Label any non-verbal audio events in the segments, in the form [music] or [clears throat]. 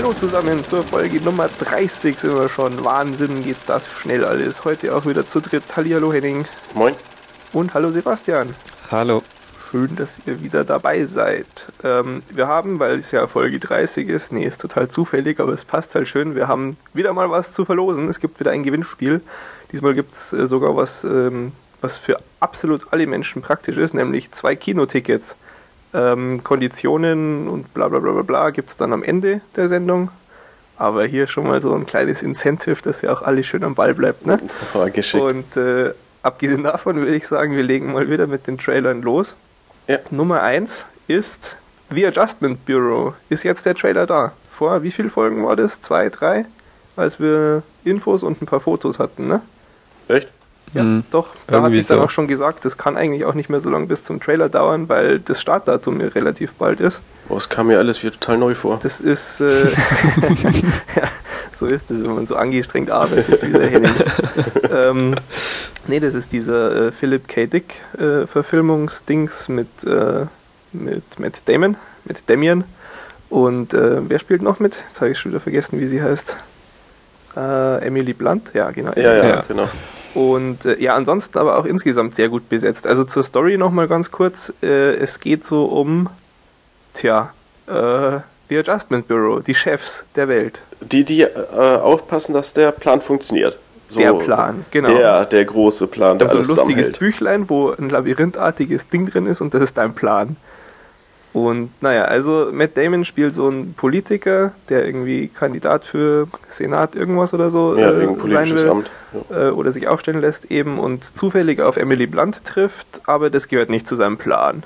Hallo zusammen zur Folge Nummer 30 sind wir schon. Wahnsinn geht das schnell alles. Heute auch wieder zu dritt. Hallihallo Henning. Moin. Und hallo Sebastian. Hallo. Schön, dass ihr wieder dabei seid. Ähm, wir haben, weil es ja Folge 30 ist, nee, ist total zufällig, aber es passt halt schön, wir haben wieder mal was zu verlosen. Es gibt wieder ein Gewinnspiel. Diesmal gibt es äh, sogar was, ähm, was für absolut alle Menschen praktisch ist, nämlich zwei Kinotickets. Ähm, Konditionen und bla bla bla bla bla gibt es dann am Ende der Sendung. Aber hier schon mal so ein kleines Incentive, dass ja auch alles schön am Ball bleibt. Ne? [laughs] Oh, geschickt. Und äh, abgesehen davon würde ich sagen, wir legen mal wieder mit den Trailern los. Ja. Nummer 1 ist The Adjustment Bureau. Ist jetzt der Trailer da? Vor wie viele Folgen war das? Zwei, drei? Als wir Infos und ein paar Fotos hatten, ne? Echt? Ja, Mhm. doch. Da hatte ich dann so. auch schon gesagt, das kann eigentlich auch nicht mehr so lange bis zum Trailer dauern, weil das Startdatum ja relativ bald ist. Oh, es kam mir alles wieder total neu vor. Das ist, äh, [laughs] ja, so ist es, wenn man so angestrengt arbeitet wie der Henning. [laughs] ähm, nee, das ist dieser äh, Philip K. Dick äh, Verfilmungsdings mit, äh, mit Matt Damon, mit Damien. Und äh, wer spielt noch mit? Jetzt habe ich schon wieder vergessen, wie sie heißt. Äh, Emily Blunt, ja, genau. Ja, ja, Ja. genau. Und äh, ja, ansonsten aber auch insgesamt sehr gut besetzt. Also zur Story nochmal ganz kurz. Äh, es geht so um, tja, äh, The Adjustment Bureau, die Chefs der Welt. Die, die äh, aufpassen, dass der Plan funktioniert. So, der Plan, genau. Der, der große Plan, der also ein lustiges. Büchlein, wo ein labyrinthartiges Ding drin ist und das ist dein Plan. Und naja, also Matt Damon spielt so einen Politiker, der irgendwie Kandidat für Senat irgendwas oder so Ja, äh, sein will. Amt. Ja. äh, oder sich aufstellen lässt eben und zufällig auf Emily Blunt trifft, aber das gehört nicht zu seinem Plan.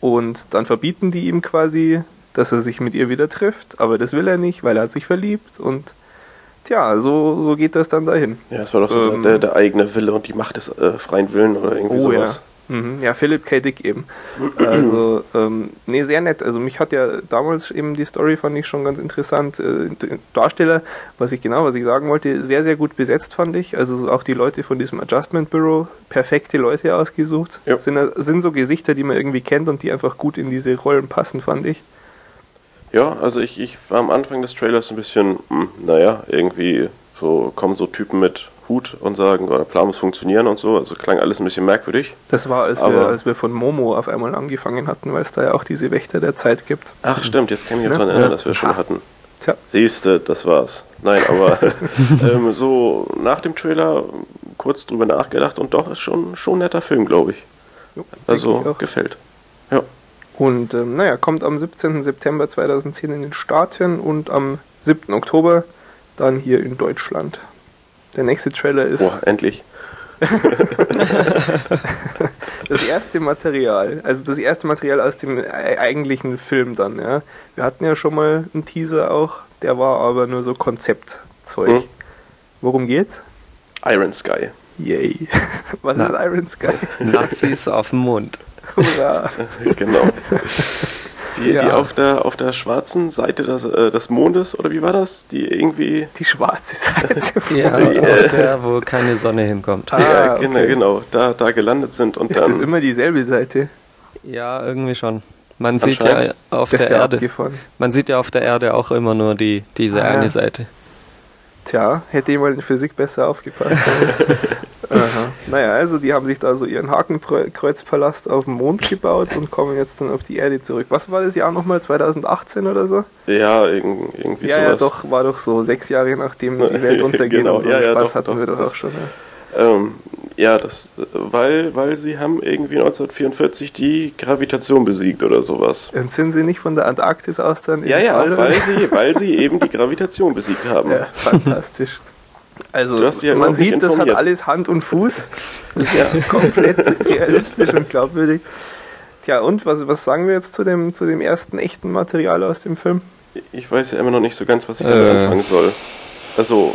Und dann verbieten die ihm quasi, dass er sich mit ihr wieder trifft, aber das will er nicht, weil er hat sich verliebt und tja, so, so geht das dann dahin. ja, es war doch so Ähm, der, der eigene Wille und die Macht des äh, freien Willen oder irgendwie Oh ja. Mhm. Ja, Philip K. Dick eben. Also, ähm, nee, sehr nett. Also mich hat ja damals eben die Story, fand ich schon ganz interessant. Äh, Darsteller, was ich genau, was ich sagen wollte, sehr, sehr gut besetzt fand ich. Also so auch die Leute von diesem Adjustment Bureau, perfekte Leute ausgesucht. Ja. Sind, sind so Gesichter, die man irgendwie kennt und die einfach gut in diese Rollen passen, fand ich. Ja, also ich, ich war am Anfang des Trailers ein bisschen, hm, naja, irgendwie so kommen so Typen mit Hut und sagen, oh, der Plan muss funktionieren und so. Also klang alles ein bisschen merkwürdig. Das war, als, wir, als wir von Momo auf einmal angefangen hatten, weil es da ja auch diese Wächter der Zeit gibt. Ach, stimmt, jetzt kann ich mich Ne? daran erinnern, Ja. dass wir schon hatten. Tja, Siehste, das war's. Nein, aber [laughs] ähm, so nach dem Trailer kurz drüber nachgedacht und doch ist schon schon ein netter Film, glaube ich. jo, Also ich gefällt. Ja. Und ähm, naja, kommt am 17. September 2010 in den Staaten und am 7. Oktober dann hier in Deutschland. Der nächste Trailer ist Boah, endlich. [laughs] das erste Material, also das erste Material aus dem e- eigentlichen Film dann. Ja. Wir hatten ja schon mal einen Teaser auch, der war aber nur so Konzeptzeug. Hm. Worum geht's? Iron Sky. Yay. [laughs] Was Na. ist Iron Sky? Nazis auf dem Mond. Hurra. [laughs] genau. Die, die Ja. auf der auf der schwarzen Seite des, äh, des Mondes, oder wie war das? Die irgendwie. Die schwarze Seite. [laughs] Ja, auf der, wo keine Sonne hinkommt. Ah, ja, okay. genau, genau, da, da gelandet sind und Ist dann. das immer dieselbe Seite? Ja, irgendwie schon. Man sieht ja auf der ja Erde. abgefahren. Man sieht ja auf der Erde auch immer nur die, diese Ah, eine ja. Seite. Tja, hätte jemand in Physik besser aufgepasst. [laughs] Aha. Naja, also die haben sich da so ihren Hakenkreuzpalast auf dem Mond gebaut und kommen jetzt dann auf die Erde zurück. Was war das Jahr nochmal? 2018 oder so? ja, irg- irgendwie ja, ja, sowas. doch, war doch so sechs Jahre nachdem die Welt untergeht [laughs] Genau, und so. ja, ja, Spaß doch, hatten doch, wir doch auch schon. Ja. Ähm, ja, das, weil, weil sie haben irgendwie 1944 die Gravitation besiegt oder sowas. Und sind sie nicht von der Antarktis aus dann Ja, ja, weil sie, weil sie [laughs] eben die Gravitation besiegt haben. Ja, fantastisch. Also, Du hast dich ja man sieht, das hat informiert. alles Hand und Fuß. [laughs] Das ist [laughs] komplett realistisch und glaubwürdig. Tja, und was, was sagen wir jetzt zu dem, zu dem ersten echten Material aus dem Film? Ich weiß ja immer noch nicht so ganz, was ich damit Äh. anfangen soll. Also,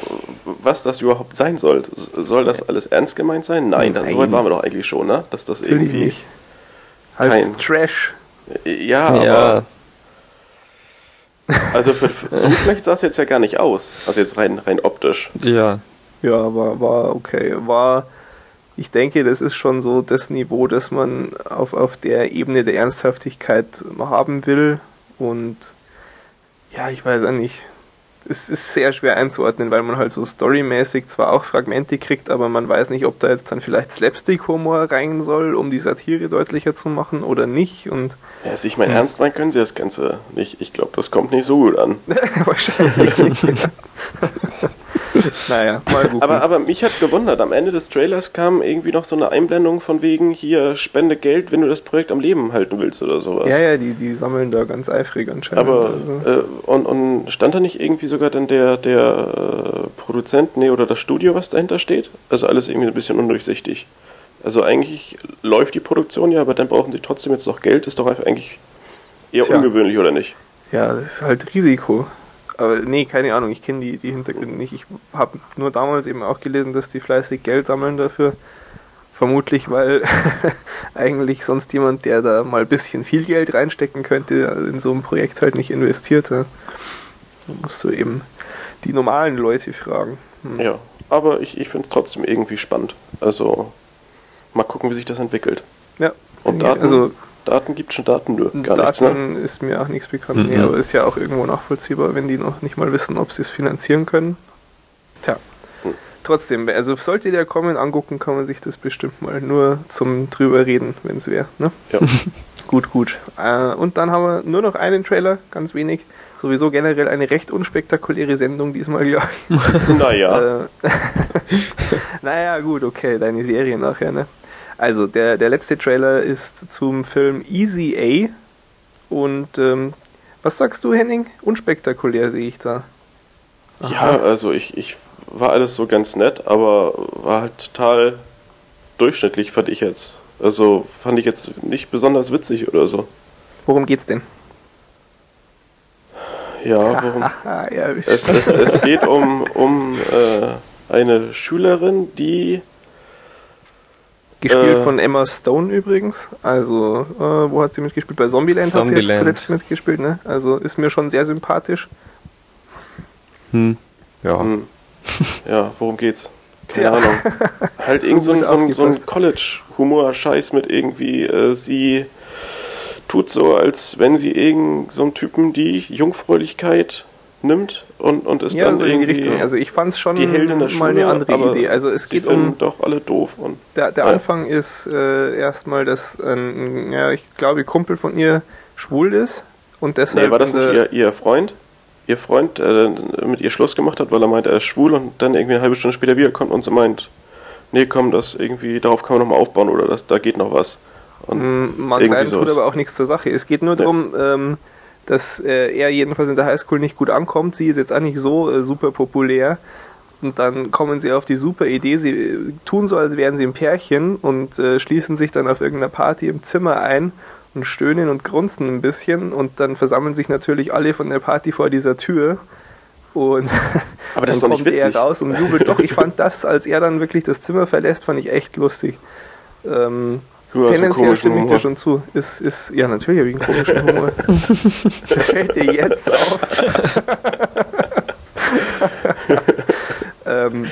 was das überhaupt sein soll. Soll das alles ernst gemeint sein? Nein, dann, Nein. so weit waren wir doch eigentlich schon, ne? Dass das Natürlich irgendwie. nicht. Halt kein- Trash. Ja, Ja, aber. Also, für, für, so schlecht sah es jetzt ja gar nicht aus. Also, jetzt rein, rein optisch. ja. Ja, war, war okay. War, ich denke, das ist schon so das Niveau, das man auf, auf der Ebene der Ernsthaftigkeit haben will. Und ja, ich weiß auch nicht. Es ist sehr schwer einzuordnen, weil man halt so storymäßig zwar auch Fragmente kriegt, aber man weiß nicht, ob da jetzt dann vielleicht Slapstick-Humor rein soll, um die Satire deutlicher zu machen oder nicht. Und Ja, also ich meine, ernst meinen können sie das Ganze nicht. Ich glaube, das kommt nicht so gut an. [laughs] wahrscheinlich nicht. [laughs] [laughs] naja, mal gucken. Aber, aber mich hat gewundert, am Ende des Trailers kam irgendwie noch so eine Einblendung von wegen, hier, spende Geld, wenn du das Projekt am Leben halten willst oder sowas. ja, ja, die, die sammeln da ganz eifrig anscheinend. Aber, also. äh, und, und stand da nicht irgendwie sogar dann der, der äh, Produzent, nee, oder das Studio, was dahinter steht? Also alles irgendwie ein bisschen undurchsichtig. Also eigentlich läuft die Produktion ja, aber dann brauchen sie trotzdem jetzt noch Geld, ist doch eigentlich eher Tja. ungewöhnlich, oder nicht? Ja, das ist halt Risiko. Aber nee, keine Ahnung, ich kenne die, die Hintergründe nicht. Ich habe nur damals eben auch gelesen, dass die fleißig Geld sammeln dafür. Vermutlich, weil [laughs] eigentlich sonst jemand, der da mal ein bisschen viel Geld reinstecken könnte, in so ein Projekt halt nicht investiert. Ja. Da musst du eben die normalen Leute fragen. Hm. Ja, aber ich, ich finde es trotzdem irgendwie spannend. Also mal gucken, wie sich das entwickelt. Ja, Und Daten, also Daten gibt schon Daten, nö, gar nichts, ne? Daten ist mir auch nichts bekannt. Mhm. Nee, aber ist ja auch irgendwo nachvollziehbar, wenn die noch nicht mal wissen, ob sie es finanzieren können. Tja. Hm. Trotzdem, also sollte der kommen, angucken, kann man sich das bestimmt mal nur zum drüber reden, wenn es wäre. Ne? Ja. [laughs] Gut, gut. Äh, und dann haben wir nur noch einen Trailer, ganz wenig. Sowieso generell eine recht unspektakuläre Sendung diesmal, glaube ich. naja, Äh, [laughs] naja, gut, okay, deine Serie nachher, ne? Also, der, der letzte Trailer ist zum Film Easy A. Und ähm, was sagst du, Henning? Unspektakulär sehe ich da. ja, also ich, ich war alles so ganz nett, aber war halt total durchschnittlich, fand ich jetzt. Also fand ich jetzt nicht besonders witzig oder so. Worum geht's denn? Ja, [laughs] ja, Es, es, es geht um, um äh, eine Schülerin, die gespielt äh, von Emma Stone übrigens. Also, äh, wo hat sie mitgespielt? Bei Zombieland, hat sie jetzt Zombieland. zuletzt mitgespielt, ne? Also ist mir schon sehr sympathisch. Hm. Ja. Hm. Ja, worum geht's? Keine. Ahnung. [laughs] Halt So irgend so so ein, so ein. College-Humor-Scheiß mit irgendwie, äh, sie tut so, als wenn sie irgend so einem Typen die Jungfräulichkeit nimmt und, und ist Ja, dann so in die irgendwie Richtung. Also ich fand es schon die Heldin der mal Schule, eine andere Idee. Also es geht um doch alle doof und Der, der Ja. Anfang ist äh, erstmal, dass ein, ja, ich glaube, Kumpel von ihr schwul ist und deshalb. nee, war das nicht ihr, ihr Freund? Ihr Freund, der dann mit ihr Schluss gemacht hat, weil er meint, er ist schwul und dann irgendwie eine halbe Stunde später wiederkommt und sie meint, nee, komm, das irgendwie, darauf kann man nochmal aufbauen oder das, da geht noch was. Und Mag sein, tut aber auch nichts zur Sache. Es geht nur Ja. darum, ähm, dass äh, er jedenfalls in der Highschool nicht gut ankommt. Sie ist jetzt auch nicht so äh, super populär. Und dann kommen sie auf die super Idee, sie äh, tun so, als wären sie ein Pärchen und äh, schließen sich dann auf irgendeiner Party im Zimmer ein und stöhnen und grunzen ein bisschen. Und dann versammeln sich natürlich alle von der Party vor dieser Tür. Und [laughs] Aber das ist dann doch nicht kommt er raus und jubelt. Doch, ich fand das, als er dann wirklich das Zimmer verlässt, fand ich echt lustig. Ähm, Du hast einen tendenziell komischen stimme ich dir schon zu. Ist, ist, ja, natürlich habe ich einen komischen Humor. [laughs] das fällt dir jetzt auf. [laughs] ähm,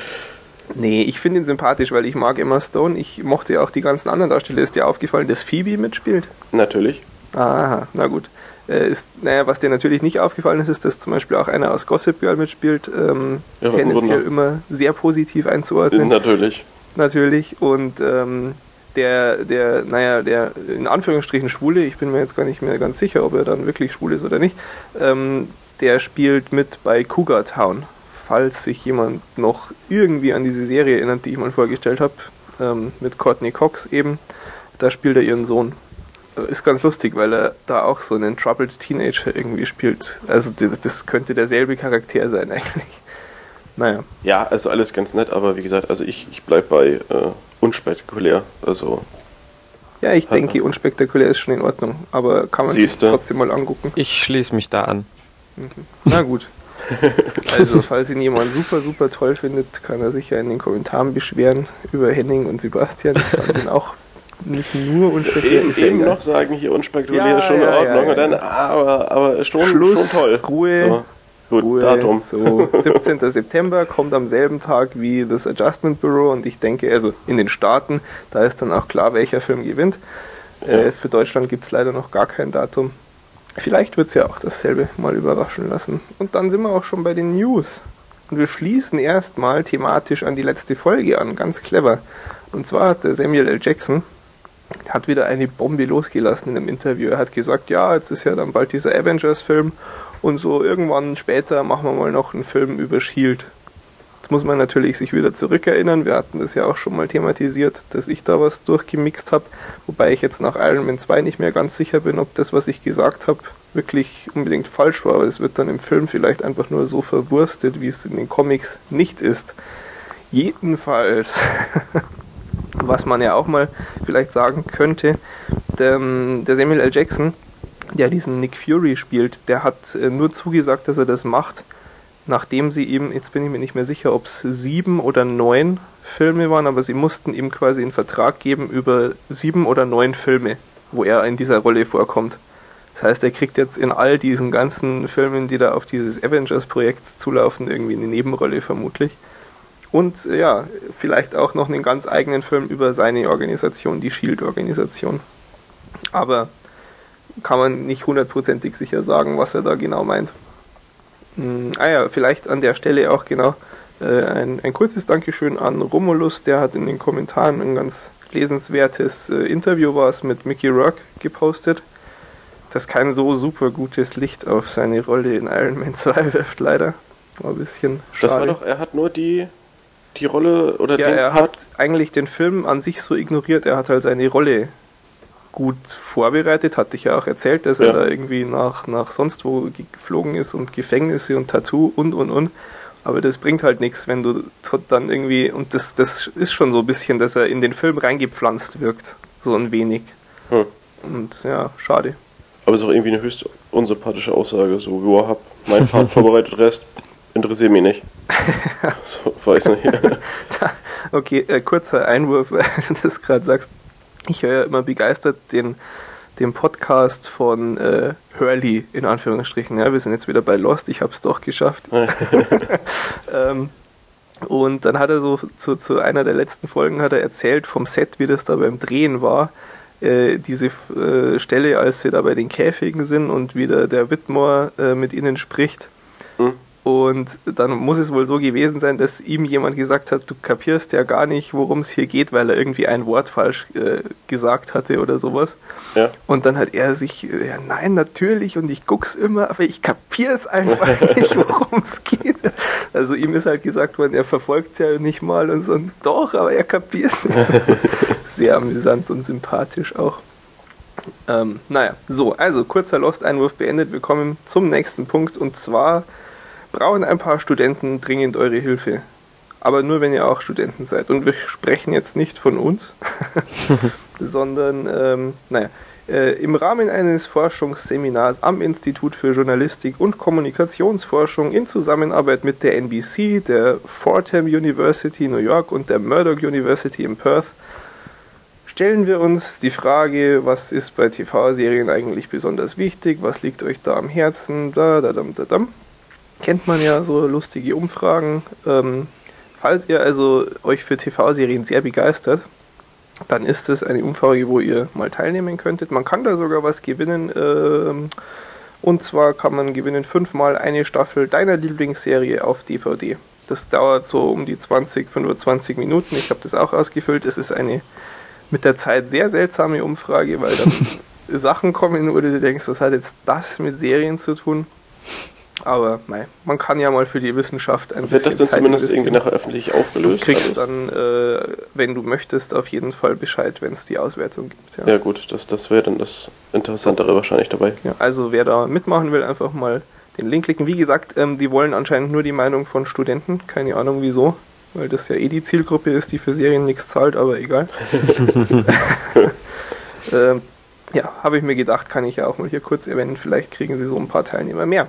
nee, ich finde ihn sympathisch, weil ich mag Emma Stone. Ich mochte ja auch die ganzen anderen Darsteller. Ist dir aufgefallen, dass Phoebe mitspielt? Natürlich. Aha, na gut. Äh, ist, naja, was dir natürlich nicht aufgefallen ist, ist, dass zum Beispiel auch einer aus Gossip Girl mitspielt. Ähm, Ja, tendenziell Wunder. immer sehr positiv einzuordnen Natürlich. natürlich. Und ähm, der, der, naja, der in Anführungsstrichen Schwule, ich bin mir jetzt gar nicht mehr ganz sicher, ob er dann wirklich schwul ist oder nicht, ähm, der spielt mit bei Cougar Town. Falls sich jemand noch irgendwie an diese Serie erinnert, die ich mal vorgestellt habe, ähm, mit Courtney Cox eben, da spielt er ihren Sohn. Ist ganz lustig, weil er da auch so einen Troubled Teenager irgendwie spielt. Also das, das könnte derselbe Charakter sein [laughs] eigentlich. Naja. Ja, also alles ganz nett, aber wie gesagt, also ich, ich bleib bei äh, unspektakulär. Also Ja, ich denke, unspektakulär ist schon in Ordnung, aber kann man Siehste. sich trotzdem mal angucken. Ich schließe mich da an. Na gut. [laughs] Also, falls ihn jemand super, super toll findet, kann er sich ja in den Kommentaren beschweren über Henning und Sebastian. Ich fand ihn auch nicht nur unspektakulär. eben, ist ja eben egal. noch sagen, hier unspektakulär Ja, ist schon in ja, ja, Ordnung. ja, und dann, ja. aber, aber schon, Schluss, schon toll. Ruhe, So, gut, Ruhe. Datum. So, 17. September kommt am selben Tag wie das Adjustment Bureau und ich denke, also in den Staaten, da ist dann auch klar, welcher Film gewinnt. Äh, für Deutschland gibt es leider noch gar kein Datum. Vielleicht wird es ja auch dasselbe mal überraschen lassen. Und dann sind wir auch schon bei den News. Und wir schließen erstmal thematisch an die letzte Folge an, ganz clever. Und zwar hat der Samuel L. Jackson hat wieder eine Bombe losgelassen in einem Interview. Er hat gesagt, ja, jetzt ist ja dann bald dieser Avengers-Film und so irgendwann später machen wir mal noch einen Film über Shield. Jetzt muss man natürlich sich wieder zurückerinnern. Wir hatten das ja auch schon mal thematisiert, dass ich da was durchgemixt habe, wobei ich jetzt nach Iron Man 2 nicht mehr ganz sicher bin, ob das, was ich gesagt habe, wirklich unbedingt falsch war, aber es wird dann im Film vielleicht einfach nur so verwurstet, wie es in den Comics nicht ist. Jedenfalls, [laughs] was man ja auch mal vielleicht sagen könnte, der, der Samuel L. Jackson, der diesen Nick Fury spielt, der hat äh, nur zugesagt, dass er das macht, nachdem sie ihm, jetzt bin ich mir nicht mehr sicher, ob es sieben oder neun Filme waren, aber sie mussten ihm quasi einen Vertrag geben über sieben oder neun Filme, wo er in dieser Rolle vorkommt. Das heißt, er kriegt jetzt in all diesen ganzen Filmen, die da auf dieses Avengers-Projekt zulaufen, irgendwie eine Nebenrolle vermutlich. Und ja, vielleicht auch noch einen ganz eigenen Film über seine Organisation, die Shield-Organisation. Aber kann man nicht hundertprozentig sicher sagen, was er da genau meint. Hm, ah ja, vielleicht an der Stelle auch genau äh, ein, ein kurzes Dankeschön an Romulus, der hat in den Kommentaren ein ganz lesenswertes äh, Interview was mit Mickey Rourke gepostet das kein so super gutes Licht auf seine Rolle in Iron Man [laughs] 2 wirft, leider. War ein bisschen schade. Das war doch, er hat nur die, die Rolle oder ja, den er Part. hat eigentlich den Film an sich so ignoriert. Er hat halt seine Rolle gut vorbereitet, hatte ich ja auch erzählt, dass ja. er da irgendwie nach, nach sonst wo geflogen ist und Gefängnisse und Tattoo und und und. Aber das bringt halt nichts, wenn du dann irgendwie, und das, das ist schon so ein bisschen, dass er in den Film reingepflanzt wirkt. So ein wenig. Hm. Und ja, schade. Aber es ist auch irgendwie eine höchst unsympathische Aussage. So, ja, hab meinen Part [laughs] vorbereitet, Rest interessiert mich nicht. [laughs] so, weiß nicht. [laughs] okay, äh, kurzer Einwurf, weil du das gerade sagst. Ich höre ja immer begeistert den, den Podcast von äh, Hurley, in Anführungsstrichen. Ja, wir sind jetzt wieder bei Lost, ich habe es doch geschafft. [laughs] ähm, und dann hat er so zu, zu einer der letzten Folgen hat er erzählt vom Set, wie das da beim Drehen war äh, diese äh, Stelle, als sie da bei den Käfigen sind und wieder der Whitmore äh, mit ihnen spricht. Und dann muss es wohl so gewesen sein, dass ihm jemand gesagt hat, du kapierst ja gar nicht, worum es hier geht, weil er irgendwie ein Wort falsch äh, gesagt hatte oder sowas. Ja. Und dann hat er sich, ja nein, natürlich und ich guck's immer, aber ich kapier's einfach [laughs] nicht, worum es geht. Also ihm ist halt gesagt worden, er verfolgt's ja nicht mal und so, doch, aber er kapiert's. [laughs] Sehr amüsant und sympathisch auch. Ähm, naja, so, also kurzer Lost-Einwurf beendet. Wir kommen zum nächsten Punkt und zwar brauchen ein paar Studenten dringend eure Hilfe. Aber nur, wenn ihr auch Studenten seid. Und wir sprechen jetzt nicht von uns, [laughs] sondern, ähm, naja, äh, im Rahmen eines Forschungsseminars am Institut für Journalistik und Kommunikationsforschung in Zusammenarbeit mit der NBC, der Fordham University New York und der Murdoch University in Perth stellen wir uns die Frage, was ist bei TV-Serien eigentlich besonders wichtig, was liegt euch da am Herzen, da, da, da, da, da kennt man ja so lustige Umfragen. Ähm, falls ihr also euch für TV-Serien sehr begeistert, dann ist es eine Umfrage, wo ihr mal teilnehmen könntet. Man kann da sogar was gewinnen. Ähm, und zwar kann man gewinnen fünfmal eine Staffel deiner Lieblingsserie auf DVD. Das dauert so um die 20, 25 Minuten. Ich habe das auch ausgefüllt. Es ist eine mit der Zeit sehr seltsame Umfrage, weil dann [laughs] Sachen kommen, wo du dir denkst, was hat jetzt das mit Serien zu tun? Aber nein, man kann ja mal für die Wissenschaft ein Wird das dann Zeit zumindest irgendwie nachher öffentlich aufgelöst? Du kriegst alles? dann, äh, wenn du möchtest, auf jeden Fall Bescheid, wenn es die Auswertung gibt. Ja, ja gut, das, das wäre dann das Interessantere wahrscheinlich dabei. Ja, also wer da mitmachen will, einfach mal den Link klicken. Wie gesagt, ähm, die wollen anscheinend nur die Meinung von Studenten. Keine Ahnung wieso, weil das ja eh die Zielgruppe ist, die für Serien nichts zahlt, aber egal. [laughs] [laughs] ähm, ja, habe ich mir gedacht, kann ich ja auch mal hier kurz erwähnen. Vielleicht kriegen sie so ein paar Teilnehmer mehr.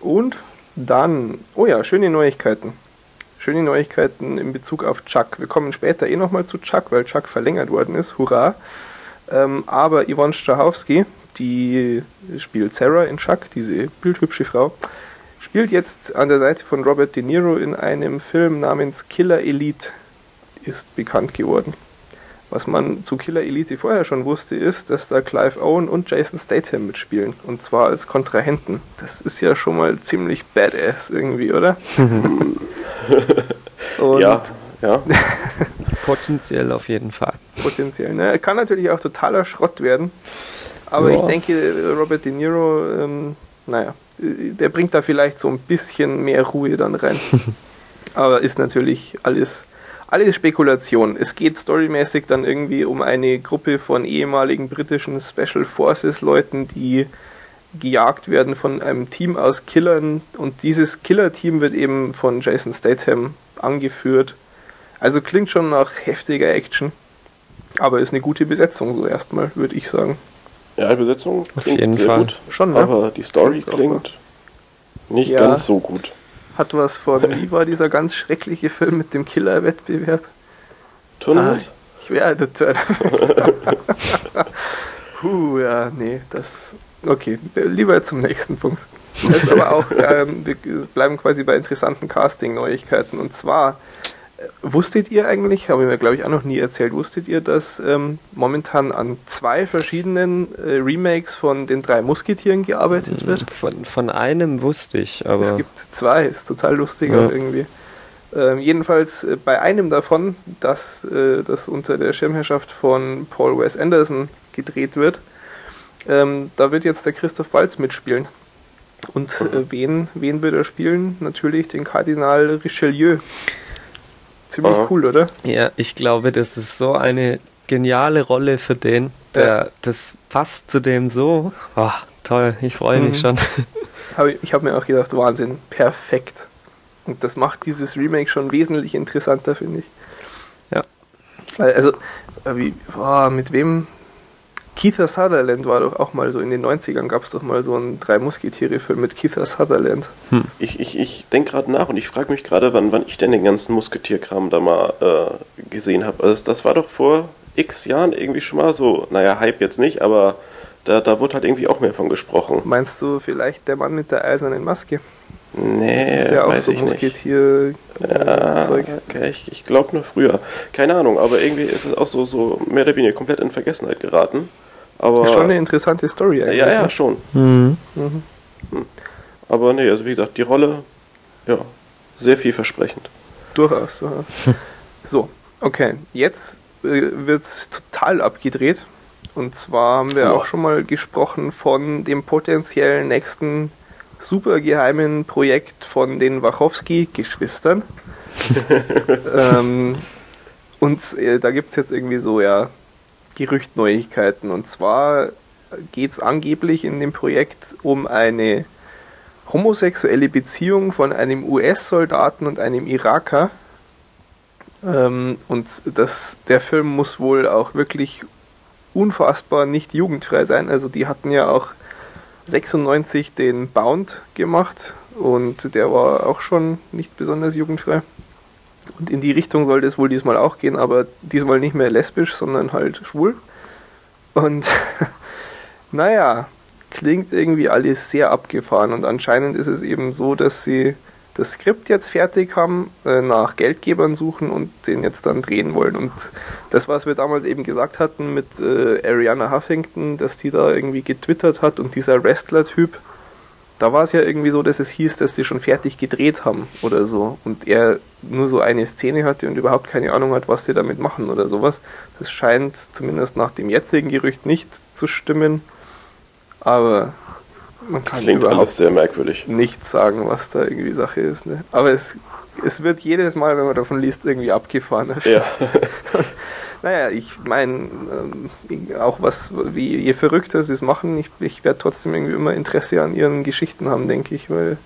Und dann, oh ja, schöne Neuigkeiten. Schöne Neuigkeiten in Bezug auf Chuck. Wir kommen später eh nochmal zu Chuck, weil Chuck verlängert worden ist. Hurra! Ähm, aber Yvonne Strahowski, die spielt Sarah in Chuck, diese bildhübsche Frau, spielt jetzt an der Seite von Robert De Niro in einem Film namens Killer Elite, ist bekannt geworden. Was man zu Killer Elite vorher schon wusste, ist, dass da Clive Owen und Jason Statham mitspielen. Und zwar als Kontrahenten. Das ist ja schon mal ziemlich badass irgendwie, oder? [laughs] Und ja, ja. [laughs] Potenziell auf jeden Fall. Potenziell. Ne? Kann natürlich auch totaler Schrott werden. Aber ja. ich denke, Robert De Niro, ähm, naja, der bringt da vielleicht so ein bisschen mehr Ruhe dann rein. [laughs] Aber ist natürlich alles alles Spekulation. Es geht storymäßig dann irgendwie um eine Gruppe von ehemaligen britischen Special Forces Leuten, die gejagt werden von einem Team aus Killern und dieses Killer-Team wird eben von Jason Statham angeführt. Also klingt schon nach heftiger Action, aber ist eine gute Besetzung so erstmal, würde ich sagen. Ja, die Besetzung klingt sehr Fall. gut, schon, ne? aber die Story klingt nicht ja. ganz so gut hat was von, wie war dieser ganz schreckliche Film mit dem Killer-Wettbewerb? Tunnel? Ah, ich wäre der Turn. [laughs] Puh, ja, nee, das. Okay, lieber zum nächsten Punkt. Das aber auch, [laughs] ähm, wir bleiben quasi bei interessanten Casting-Neuigkeiten. Und zwar Wusstet ihr eigentlich, habe ich mir glaube ich auch noch nie erzählt, wusstet ihr, dass ähm, momentan an zwei verschiedenen äh, Remakes von den drei Musketieren gearbeitet wird? Von, von einem wusste ich, aber. Es gibt zwei, ist total lustig ja. auch irgendwie. Ähm, jedenfalls äh, bei einem davon, das, äh, das unter der Schirmherrschaft von Paul Wes Anderson gedreht wird, ähm, da wird jetzt der Christoph Walz mitspielen. Und äh, wen, wen wird er spielen? Natürlich den Kardinal Richelieu. Ziemlich Aha. cool, oder? Ja, ich glaube, das ist so eine geniale Rolle für den. Der, ja. Das passt zu dem so. Oh, toll, ich freue mich mhm. schon. [laughs] ich habe mir auch gedacht, Wahnsinn, perfekt. Und das macht dieses Remake schon wesentlich interessanter, finde ich. Ja. Also, äh, wie, oh, mit wem Keith Sutherland war doch auch mal so in den 90ern, gab es doch mal so einen Drei-Musketiere-Film mit Keith Sutherland. Hm. Ich, ich, ich denke gerade nach und ich frage mich gerade, wann, wann ich denn den ganzen Musketierkram da mal äh, gesehen habe. Also das war doch vor x Jahren irgendwie schon mal so, naja, Hype jetzt nicht, aber da, da wurde halt irgendwie auch mehr von gesprochen. Meinst du vielleicht der Mann mit der eisernen Maske? Nee, das ist ja auch so Musketier ja, Zeug. Okay, ich, ich glaube nur früher. Keine Ahnung, aber irgendwie ist es auch so, so mehr oder weniger komplett in Vergessenheit geraten. Aber, ist schon eine interessante Story eigentlich. Ja, ja, ne? schon. Mhm. Mhm. Hm. Aber nee, also wie gesagt, die Rolle, ja, sehr vielversprechend. Durchaus, durchaus. [laughs] so, okay, jetzt äh, wird es total abgedreht. Und zwar haben wir ja. auch schon mal gesprochen von dem potenziellen nächsten supergeheimen Projekt von den Wachowski-Geschwistern. [laughs] ähm, und äh, da gibt es jetzt irgendwie so, ja, Gerüchtneuigkeiten. Und zwar geht es angeblich in dem Projekt um eine homosexuelle Beziehung von einem US-Soldaten und einem Iraker. Ähm, und das, der Film muss wohl auch wirklich unfassbar nicht jugendfrei sein. Also die hatten ja auch 96 den Bound gemacht und der war auch schon nicht besonders jugendfrei. Und in die Richtung sollte es wohl diesmal auch gehen, aber diesmal nicht mehr lesbisch, sondern halt schwul. Und [laughs] naja, klingt irgendwie alles sehr abgefahren und anscheinend ist es eben so, dass sie das Skript jetzt fertig haben, äh, nach Geldgebern suchen und den jetzt dann drehen wollen. Und das, was wir damals eben gesagt hatten mit äh, Ariana Huffington, dass die da irgendwie getwittert hat und dieser Wrestler-Typ, da war es ja irgendwie so, dass es hieß, dass sie schon fertig gedreht haben oder so und er nur so eine Szene hatte und überhaupt keine Ahnung hat, was sie damit machen oder sowas. Das scheint zumindest nach dem jetzigen Gerücht nicht zu stimmen, aber man kann Klingt überhaupt alles sehr merkwürdig. nicht sagen, was da irgendwie Sache ist. Ne? Aber es, es wird jedes Mal, wenn man davon liest, irgendwie abgefahren. Ja. [laughs] Naja, ich meine, ähm, auch was, wie, je verrückter sie es machen, ich, ich werde trotzdem irgendwie immer Interesse an ihren Geschichten haben, denke ich, weil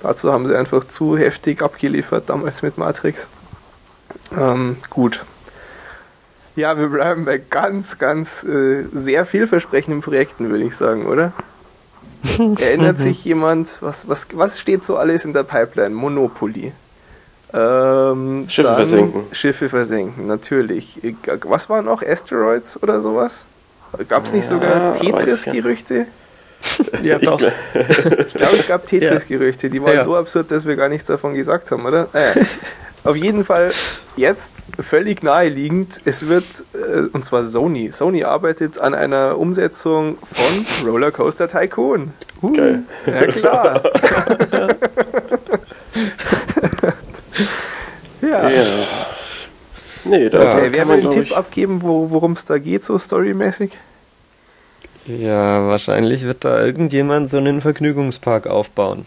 dazu haben sie einfach zu heftig abgeliefert damals mit Matrix. Ähm, gut. Ja, wir bleiben bei ganz, ganz äh, sehr vielversprechenden Projekten, würde ich sagen, oder? [laughs] Erinnert sich jemand, was, was, was steht so alles in der Pipeline? Monopoly. Ähm, Schiffe versenken. Schiffe versenken, natürlich. Was war noch? Asteroids oder sowas? Gab es nicht ja, sogar Tetris-Gerüchte? ja, [laughs] doch. ich glaube, es gab [laughs] Tetris-Gerüchte. Die waren ja. so absurd, dass wir gar nichts davon gesagt haben, oder? Äh, auf jeden Fall jetzt völlig naheliegend. Es wird äh, und zwar Sony. Sony arbeitet an einer Umsetzung von Rollercoaster Tycoon. Uh, Geil. Ja klar. [laughs] ja. ja. Nee, da, Okay, da wer will einen Tipp ich, abgeben, wo, worum es da geht, so storymäßig? Ja, wahrscheinlich wird da irgendjemand so einen Vergnügungspark aufbauen.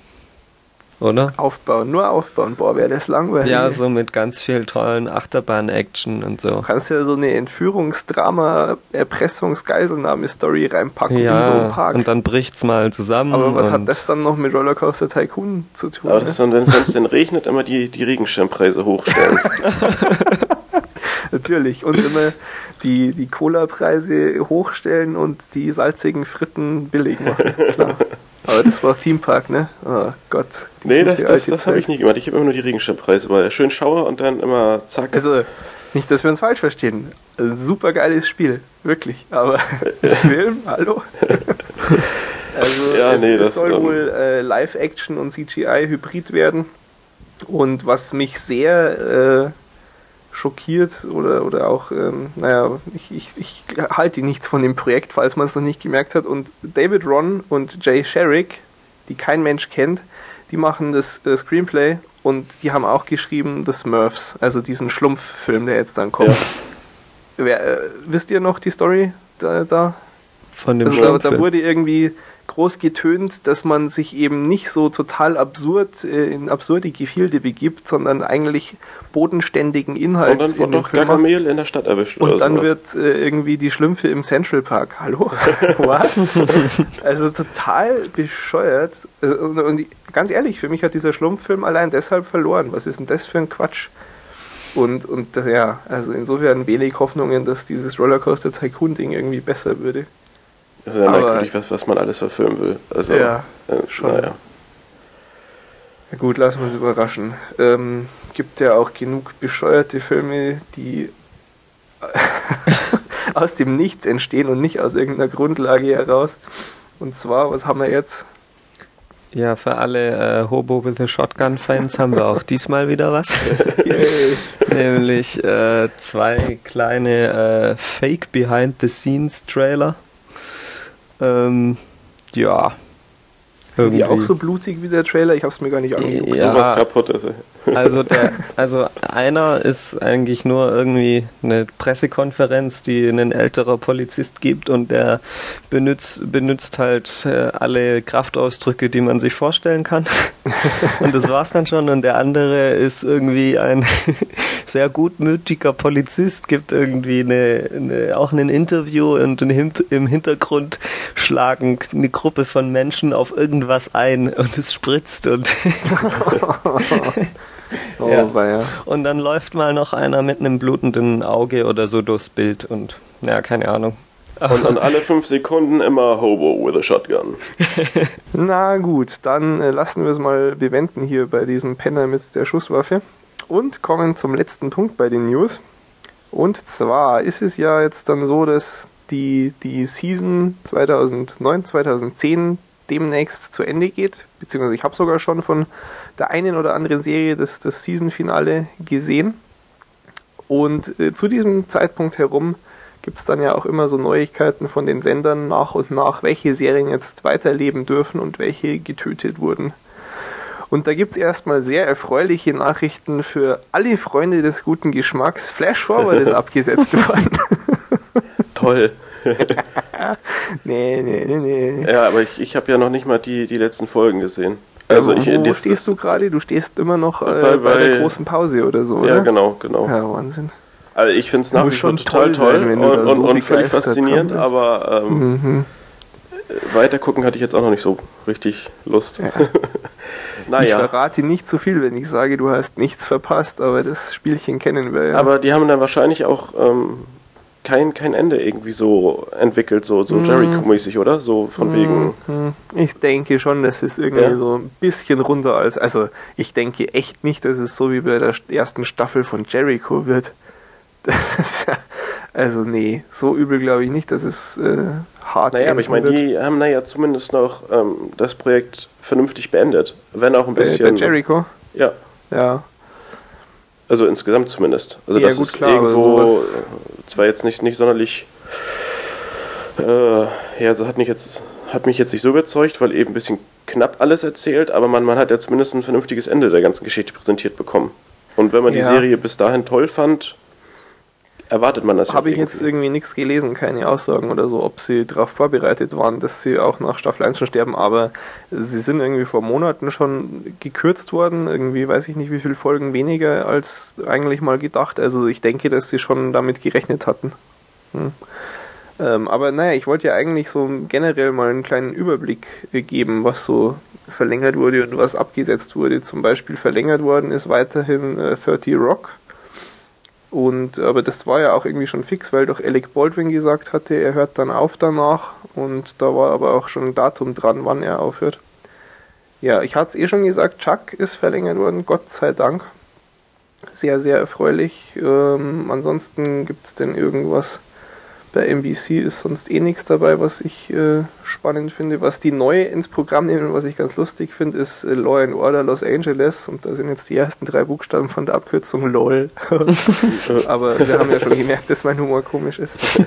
Oder? Aufbauen, nur aufbauen. Boah, wäre das langweilig. Ja, so mit ganz viel tollen Achterbahn-Action und so. Du kannst ja so eine Entführungsdrama, Erpressungs-, Geiselnahme-Story reinpacken in so Ja, einen Park. und dann bricht's mal zusammen. Aber was hat das dann noch mit Rollercoaster Tycoon zu tun? aber das ist ne? dann, wenn es denn regnet, immer die, die Regenschirmpreise hochstellen. [laughs] Natürlich. Und immer die, die Cola-Preise hochstellen und die salzigen Fritten billig machen. [laughs] Klar. Aber das war Theme Park, ne? Oh Gott. nee, das, das, das habe ich nicht gemacht. Ich habe immer nur die Regenschirmpreise. Weil schön Schauer und dann immer zack. Also, nicht, dass wir uns falsch verstehen. Super geiles Spiel, wirklich. Aber [laughs] Film, hallo? [laughs] also, Ja, es, nee, es das, soll ähm, wohl äh, Live-Action und CGI-Hybrid werden. Und was mich sehr äh, schockiert oder, oder auch, ähm, naja, ich, ich, ich halte nichts von dem Projekt, falls man es noch nicht gemerkt hat. Und David Ron und Jay Sherrick, die kein Mensch kennt, die machen das äh, Screenplay und die haben auch geschrieben The Smurfs, also diesen Schlumpffilm, der jetzt dann kommt. Ja. Wer, äh, wisst ihr noch die Story da? da? von dem Also da, da wurde irgendwie groß getönt, dass man sich eben nicht so total absurd äh, in absurde Gefilde begibt, sondern eigentlich bodenständigen Inhalt und dann in wird doch. Gargamel in der Stadt erwischt. oder Und dann sowas. wird äh, irgendwie die Schlümpfe im Central Park. Hallo? [laughs] Was? [laughs] also total bescheuert. Äh, Und, und ganz ehrlich, für mich hat dieser Schlumpffilm allein deshalb verloren. Was ist denn das für ein Quatsch? Und, und ja, also insofern wenig Hoffnungen, dass dieses Rollercoaster Tycoon-Ding irgendwie besser würde. Das ist ja merkwürdig, was, was man alles verfilmen will. Also, Ja, äh, schon. Naja. Na gut, lassen wir uns überraschen. Ähm, gibt ja auch genug bescheuerte Filme, die [laughs] aus dem Nichts entstehen und nicht aus irgendeiner Grundlage heraus. Und zwar, was haben wir jetzt? Ja, für alle äh, Hobo with a Shotgun-Fans haben wir auch diesmal wieder was. [laughs] Yay. Nämlich äh, zwei kleine äh, Fake-Behind-the-Scenes-Trailer. Ähm, ja. Die auch so blutig wie der Trailer? Ich habe es mir gar nicht angeguckt. Ja. Sowas kaputt ist. Also, [laughs] der, also einer ist eigentlich nur irgendwie eine Pressekonferenz, die ein älterer Polizist gibt und der benutzt, benutzt halt äh, alle Kraftausdrücke, die man sich vorstellen kann. [laughs] Und das war's dann schon. Und der andere ist irgendwie ein [laughs] sehr gutmütiger Polizist, gibt irgendwie eine, eine, auch ein Interview und im Hintergrund schlagen eine Gruppe von Menschen auf irgendwas ein und es spritzt und [laughs] Oh, Ja. weia. Und dann läuft mal noch einer mit einem blutenden Auge oder so durchs Bild und ja, keine Ahnung. Und, und alle fünf Sekunden immer Hobo with a Shotgun. [laughs] Na gut, dann äh, lassen wir es mal bewenden hier bei diesem Penner mit der Schusswaffe und kommen zum letzten Punkt bei den News. Und zwar ist es ja jetzt dann so, dass die, die Season 2009, 2010 demnächst zu Ende geht, beziehungsweise ich habe sogar schon von der einen oder anderen Serie das, das Season-Finale gesehen. Und äh, zu diesem Zeitpunkt herum gibt es dann ja auch immer so Neuigkeiten von den Sendern nach und nach, welche Serien jetzt weiterleben dürfen und welche getötet wurden. Und da gibt es erstmal sehr erfreuliche Nachrichten für alle Freunde des guten Geschmacks. Flash Forward ist [laughs] abgesetzt worden. Toll. [laughs] nee, nee, nee, nee. Ja, aber ich, ich habe ja noch nicht mal die, die letzten Folgen gesehen. Also ich, Wo stehst du gerade? Du stehst immer noch äh, Bei- bei, der bei- großen Pause oder so, Ja, oder? genau, genau. Ja, Wahnsinn. Also ich finde es nach wie vor schon total toll toll, sein, du und, und, so und völlig faszinierend, aber ähm, Mhm. weiter gucken hatte ich jetzt auch noch nicht so richtig Lust. [laughs] Ich naja, verrate nicht zu viel, wenn ich sage, du hast nichts verpasst, aber das Spielchen kennen wir ja. aber die haben dann wahrscheinlich auch ähm, kein, kein Ende irgendwie so entwickelt, so, so Mhm. Jericho-mäßig, oder? So von wegen, Mhm. Ich denke schon, dass es irgendwie Ja. so ein bisschen runter als. Also, ich denke echt nicht, dass es so wie bei der ersten Staffel von Jericho wird. [laughs] Das ist ja. Also, nee, so übel glaube ich nicht, dass es äh, hart naja, aber ich meine, die haben naja zumindest noch ähm, das Projekt vernünftig beendet. Wenn auch ein wird. Bei, bei bisschen. Jericho, ja, ja. Also insgesamt zumindest. Also Ja, das gut, ist klar, irgendwo äh, zwar jetzt nicht, nicht sonderlich äh, ja, also hat mich jetzt hat mich jetzt nicht so überzeugt, weil eben ein bisschen knapp alles erzählt, aber man, man hat ja zumindest ein vernünftiges Ende der ganzen Geschichte präsentiert bekommen. Und wenn man Ja. die Serie bis dahin toll fand, erwartet man das ja Habe ich irgendwie. jetzt irgendwie nichts gelesen, keine Aussagen oder so, ob sie darauf vorbereitet waren, dass sie auch nach Staffel 1 schon sterben, aber sie sind irgendwie vor Monaten schon gekürzt worden, irgendwie weiß ich nicht wie viele Folgen weniger als eigentlich mal gedacht, also ich denke, dass sie schon damit gerechnet hatten. Hm. Ähm, aber naja, ich wollte ja eigentlich so generell mal einen kleinen Überblick geben, was so verlängert wurde und was abgesetzt wurde. Zum Beispiel verlängert worden ist weiterhin äh, 30 Rock. Und aber das war ja auch irgendwie schon fix, weil doch Alec Baldwin gesagt hatte, er hört dann auf danach und da war aber auch schon ein Datum dran, wann er aufhört. Ja, ich hatte es eh schon gesagt, Chuck ist verlängert worden, Gott sei Dank. Sehr, sehr erfreulich. Ähm, ansonsten gibt es denn irgendwas bei NBC ist sonst eh nichts dabei, was ich äh, spannend finde. Was die neu ins Programm nehmen, was ich ganz lustig finde, ist äh, Law and Order Los Angeles. Und da sind jetzt die ersten drei Buchstaben von der Abkürzung LOL. [laughs] Aber wir haben ja schon gemerkt, dass mein Humor komisch ist. [laughs]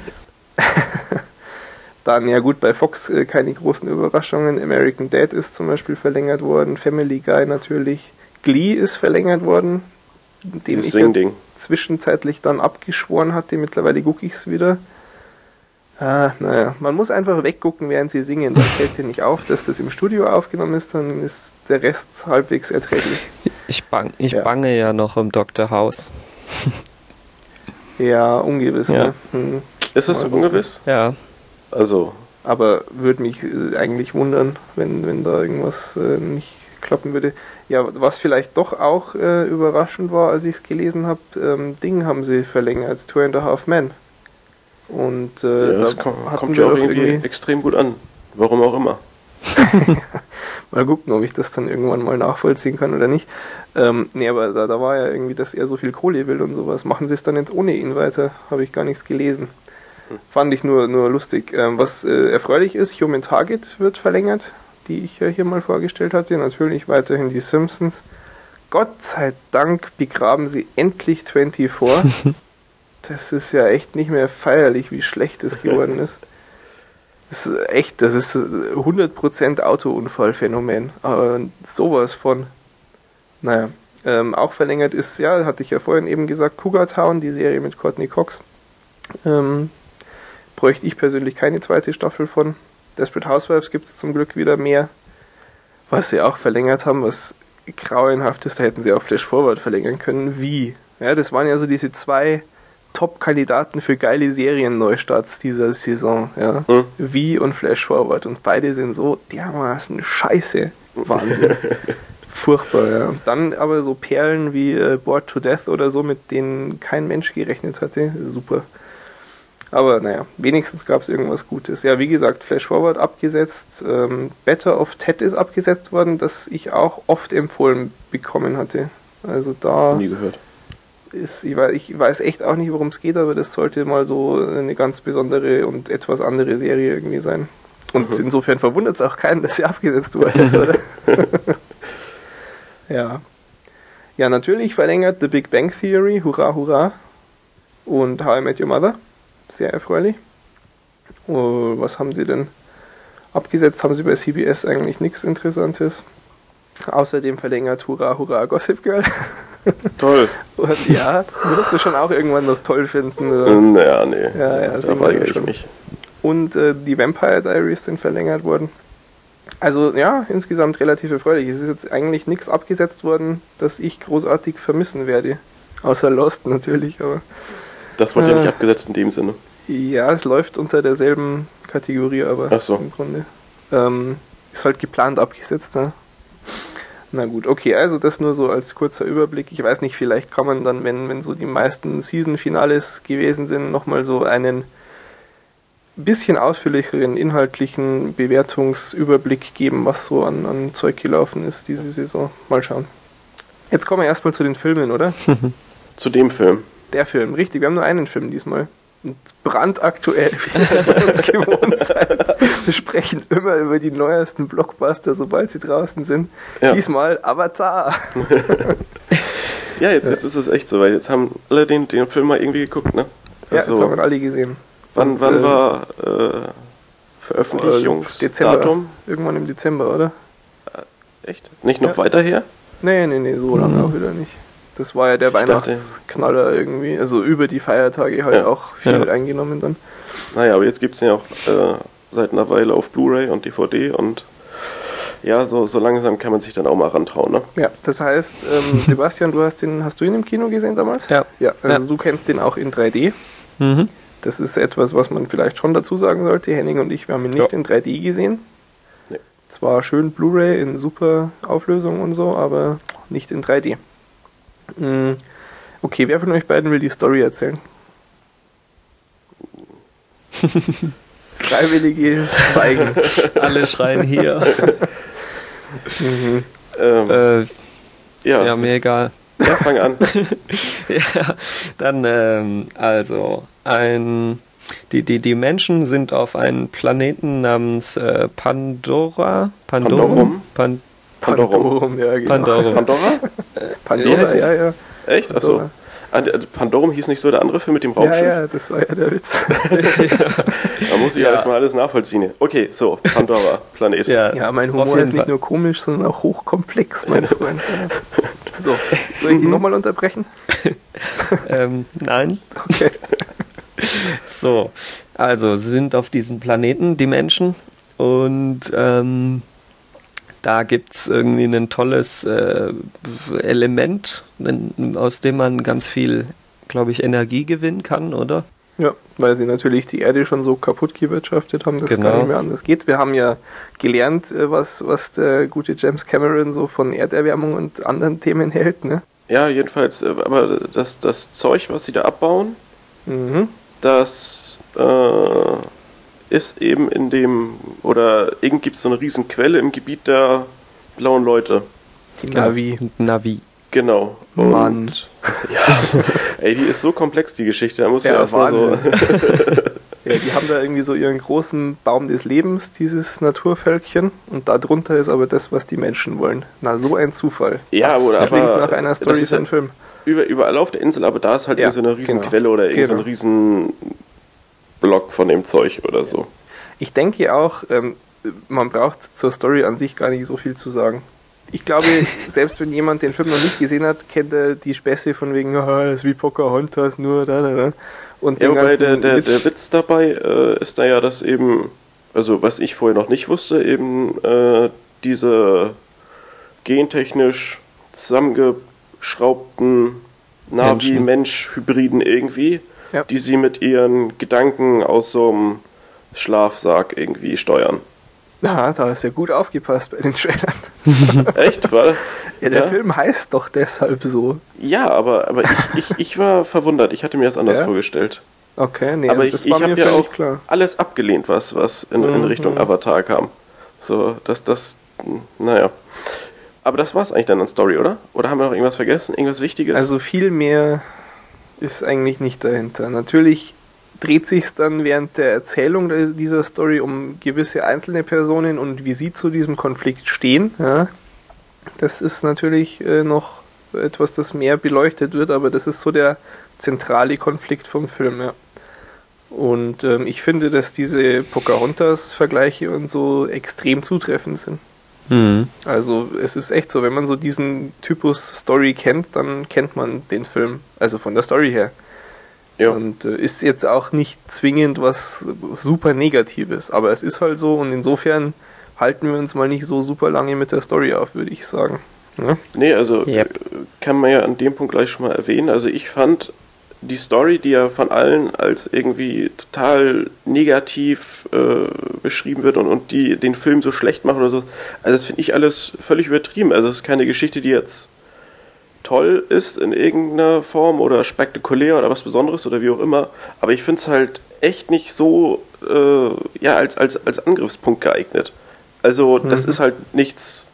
Dann, ja gut, bei Fox äh, keine großen Überraschungen. American Dad ist zum Beispiel verlängert worden. Family Guy natürlich. Glee ist verlängert worden. Dem ich ja zwischenzeitlich dann abgeschworen hatte. Mittlerweile gucke ich es wieder. Ah, naja, man muss einfach weggucken, während sie singen. Dann fällt dir nicht auf, dass das im Studio aufgenommen ist, dann ist der Rest halbwegs erträglich. Ich, bang, ich Ja. bange ja noch um Dr. House. Ja, ungewiss. Ja. Ne? Hm. Ist das so ungewiss? Ja, Also, Aber würde mich äh, eigentlich wundern, wenn, wenn da irgendwas äh, nicht klappen würde. Ja, was vielleicht doch auch äh, überraschend war, als ich es gelesen habe, ähm, Ding haben sie verlängert, Two and a Half Men. Und äh, ja, das da kommt, kommt ja auch doch irgendwie extrem gut an. Warum auch immer. [laughs] Mal gucken, ob ich das dann irgendwann mal nachvollziehen kann oder nicht. Ähm, nee, aber da, da war ja irgendwie, dass er so viel Kohle will und sowas. Machen sie es dann jetzt ohne ihn weiter? Habe ich gar nichts gelesen. Fand ich nur, nur lustig. Ähm, was äh, erfreulich ist, Human Target wird verlängert, die ich ja hier mal vorgestellt hatte. Natürlich weiterhin die Simpsons. Gott sei Dank begraben sie endlich 24. [laughs] das ist ja echt nicht mehr feierlich, wie schlecht es geworden ist. [laughs] Das ist echt, das ist 100% Autounfallphänomen. Aber sowas von. Naja, ähm, auch verlängert ist, ja, hatte ich ja vorhin eben gesagt, Cougar Town, die Serie mit Courtney Cox. Ähm, bräuchte ich persönlich keine zweite Staffel von. Desperate Housewives gibt es zum Glück wieder mehr. Was sie auch verlängert haben, was grauenhaft ist, da hätten sie auch Flash Forward verlängern können. Wie? Ja, das waren ja so diese zwei Top-Kandidaten für geile Serien-Neustarts dieser Saison. Ja. Hm. Wie und Flash Forward. Und beide sind so dermaßen scheiße. Wahnsinn. [laughs] Furchtbar, ja. Und dann aber so Perlen wie äh, Bored to Death oder so, mit denen kein Mensch gerechnet hatte. Super. Aber naja, wenigstens gab es irgendwas Gutes. Ja, wie gesagt, Flash Forward abgesetzt. Ähm, Better of Ted ist abgesetzt worden, das ich auch oft empfohlen bekommen hatte. Also da Nie gehört. Ist, ich weiß, ich weiß echt auch nicht, worum es geht, aber das sollte mal so eine ganz besondere und etwas andere Serie irgendwie sein. Und Mhm. insofern verwundert es auch keinen, dass sie [laughs] abgesetzt worden ist, oder? [laughs] ja. Ja, natürlich verlängert The Big Bang Theory, hurra, hurra. Und How I Met Your Mother, sehr erfreulich. Oh, was haben sie denn abgesetzt? Haben sie bei CBS eigentlich nichts Interessantes. Außerdem verlängert Hurra, hurra, Gossip Girl. [laughs] [laughs] Toll. Und ja, wirst du schon auch irgendwann noch toll finden. Äh, Oder? naja, nee. Ja, ja, da weigere ja ich mich. Und äh, die Vampire Diaries sind verlängert worden. Also ja, insgesamt relativ erfreulich. Es ist jetzt eigentlich nichts abgesetzt worden, das ich großartig vermissen werde. Außer Lost natürlich, aber Das wurde ja Äh. nicht abgesetzt in dem Sinne. ja, es läuft unter derselben Kategorie, aber so. im Grunde. Ähm, ist halt geplant abgesetzt, ne? Na gut, okay, also das nur so als kurzer Überblick. Ich weiß nicht, vielleicht kann man dann, wenn, wenn so die meisten Season-Finales gewesen sind, nochmal so einen bisschen ausführlicheren inhaltlichen Bewertungsüberblick geben, was so an, an Zeug gelaufen ist diese Saison. Mal schauen. Jetzt kommen wir erstmal zu den Filmen, oder? [laughs] Zu dem Film. Der Film, richtig. Wir haben nur einen Film diesmal. Brandaktuell, [laughs] wie ihr es von uns gewohnt seid. Wir sprechen immer über die neuesten Blockbuster, sobald sie draußen sind. Ja. Diesmal Avatar. [laughs] Ja, jetzt, jetzt ist es echt so, weil jetzt haben alle den, den Film mal irgendwie geguckt, ne? Ja, jetzt haben wir alle gesehen. Wann, Und, wann äh, war äh, Veröffentlichungsdatum? Dezember. Irgendwann im Dezember, oder? Echt? Nicht noch Ja. weiter her? Nee, nee, nee, so lange auch wieder nicht. Das war ja der Ich dachte- Weihnachtsknaller irgendwie. Also über die Feiertage halt Ja. auch viel Ja. eingenommen dann. Naja, aber jetzt gibt es ja auch äh, seit einer Weile auf Blu-ray und DVD und ja, so, so langsam kann man sich dann auch mal rantrauen, ne? Ja, das heißt, ähm, [laughs] Sebastian, du hast den, hast du ihn im Kino gesehen damals? Ja. Ja, also Ja. du kennst den auch in 3D. Mhm. Das ist etwas, was man vielleicht schon dazu sagen sollte. Henning und ich, wir haben ihn nicht Ja. in 3D gesehen. Nee. Zwar schön Blu-ray in super Auflösung und so, aber nicht in 3D. Mm, Okay, wer von euch beiden will die Story erzählen? [laughs] Freiwillige Schweigen. Alle schreien hier. mhm. Ähm, äh, ja, ja, mir egal. ja, fang an. [laughs] ja, dann, ähm, also, ein, die, die, die Menschen sind auf einem Planeten namens äh, Pandora. Pandorum? Pan, Pandorum. Pandorum, ja, genau. Pandorum. Pandora? Pandora, Wie heißt es? ja, ja. Echt? Achso. Pandora. Ah, der- Pandorum hieß nicht so der andere Film mit dem Ja, Raumschiff? ja, das war ja der Witz. [laughs] Da muss ich ja. Ja. erstmal alles nachvollziehen. Okay, so, Pandora, Planet. ja, Ja, mein Humor ist nicht Fall. nur komisch, sondern auch hochkomplex, mein Freund. [laughs] So, soll ich die nochmal unterbrechen? [laughs] Ähm, nein. Okay. So, also sie sind auf diesem Planeten, die Menschen, und ähm, da gibt es irgendwie ein tolles äh, Element, aus dem man ganz viel, glaube ich, Energie gewinnen kann, oder? Ja, weil sie natürlich die Erde schon so kaputt gewirtschaftet haben, dass es Genau. gar nicht mehr anders geht. Wir haben ja gelernt, äh, was, was der gute James Cameron so von Erderwärmung und anderen Themen hält, ne? Ja, jedenfalls, äh, aber das, das Zeug, was sie da abbauen, Mhm. das äh, ist eben in dem, oder irgend gibt es so eine riesen Quelle im Gebiet der blauen Leute. Die Navi. Navi. Genau. Mann. [laughs] Ja, ey, die ist so komplex, die Geschichte. Da muss ja, Ja, erstmal so. [laughs] Ja, die haben da irgendwie so ihren großen Baum des Lebens, dieses Naturvölkchen. Und darunter ist aber das, was die Menschen wollen. Na, so ein Zufall. Ja, das oder klingt aber nach einer das Story ist für einen Film. Über, überall auf der Insel, aber da ist halt Ja, irgendwie so eine riesen genau. Quelle oder irgend so ein Genau. riesen Block von dem Zeug oder so. Ich denke auch, ähm, man braucht zur Story an sich gar nicht so viel zu sagen. Ich glaube, [laughs] selbst wenn jemand den Film noch nicht gesehen hat, kennt er die Späße von wegen, das [laughs] ist wie Pocahontas, nur da, da, da. Und Ja, wobei der, der, Witz- der Witz dabei äh, ist da ja, dass eben, also was ich vorher noch nicht wusste, eben äh, diese gentechnisch zusammengeschraubten Navi-Mensch-Hybriden irgendwie, Ja. die sie mit ihren Gedanken aus so einem Schlafsack irgendwie steuern. Ah, da hast du ja gut aufgepasst bei den Trailern. [laughs] Echt? War? Ja, der Ja. Film heißt doch deshalb so. Ja, aber, aber ich, ich, ich war verwundert. Ich hatte mir das anders Ja? vorgestellt. Okay, nee, aber ich, ich war habe ja auch klar. alles abgelehnt, was, was in, in Mhm. Richtung Avatar kam. So, das, das, naja. Aber das war's eigentlich dann an Story, oder? Oder haben wir noch irgendwas vergessen? Irgendwas Wichtiges? Also viel mehr ist eigentlich nicht dahinter. Natürlich dreht sich dann während der Erzählung dieser Story um gewisse einzelne Personen und wie sie zu diesem Konflikt stehen. Ja. Das ist natürlich äh, noch etwas, das mehr beleuchtet wird, aber das ist so der zentrale Konflikt vom Film. Ja. Und ähm, ich finde, dass diese Pocahontas-Vergleiche und so extrem zutreffend sind. Mhm. Also es ist echt so, wenn man so diesen Typus Story kennt, dann kennt man den Film. Also von der Story her. ja. Und äh, ist jetzt auch nicht zwingend was super Negatives, aber es ist halt so und insofern halten wir uns mal nicht so super lange mit der Story auf, würde ich sagen. Ja? Nee, also Yep. äh, kann man ja an dem Punkt gleich schon mal erwähnen. Also ich fand die Story, die ja von allen als irgendwie total negativ äh, beschrieben wird und, und die den Film so schlecht macht oder so, also das finde ich alles völlig übertrieben. Also es ist keine Geschichte, die jetzt toll ist in irgendeiner Form oder spektakulär oder was Besonderes oder wie auch immer. Aber ich finde es halt echt nicht so äh, ja, als, als, als Angriffspunkt geeignet. Also das Mhm. ist halt nichts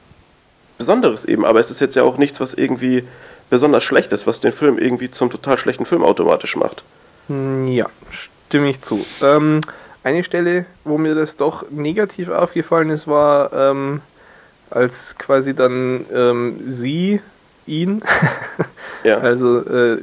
Besonderes eben, aber es ist jetzt ja auch nichts, was irgendwie besonders schlecht ist, was den Film irgendwie zum total schlechten Film automatisch macht. Hm, Ja, stimme ich zu. Ähm, eine Stelle, wo mir das doch negativ aufgefallen ist, war, ähm, als quasi dann ähm, sie ihn [laughs] Ja. Also äh,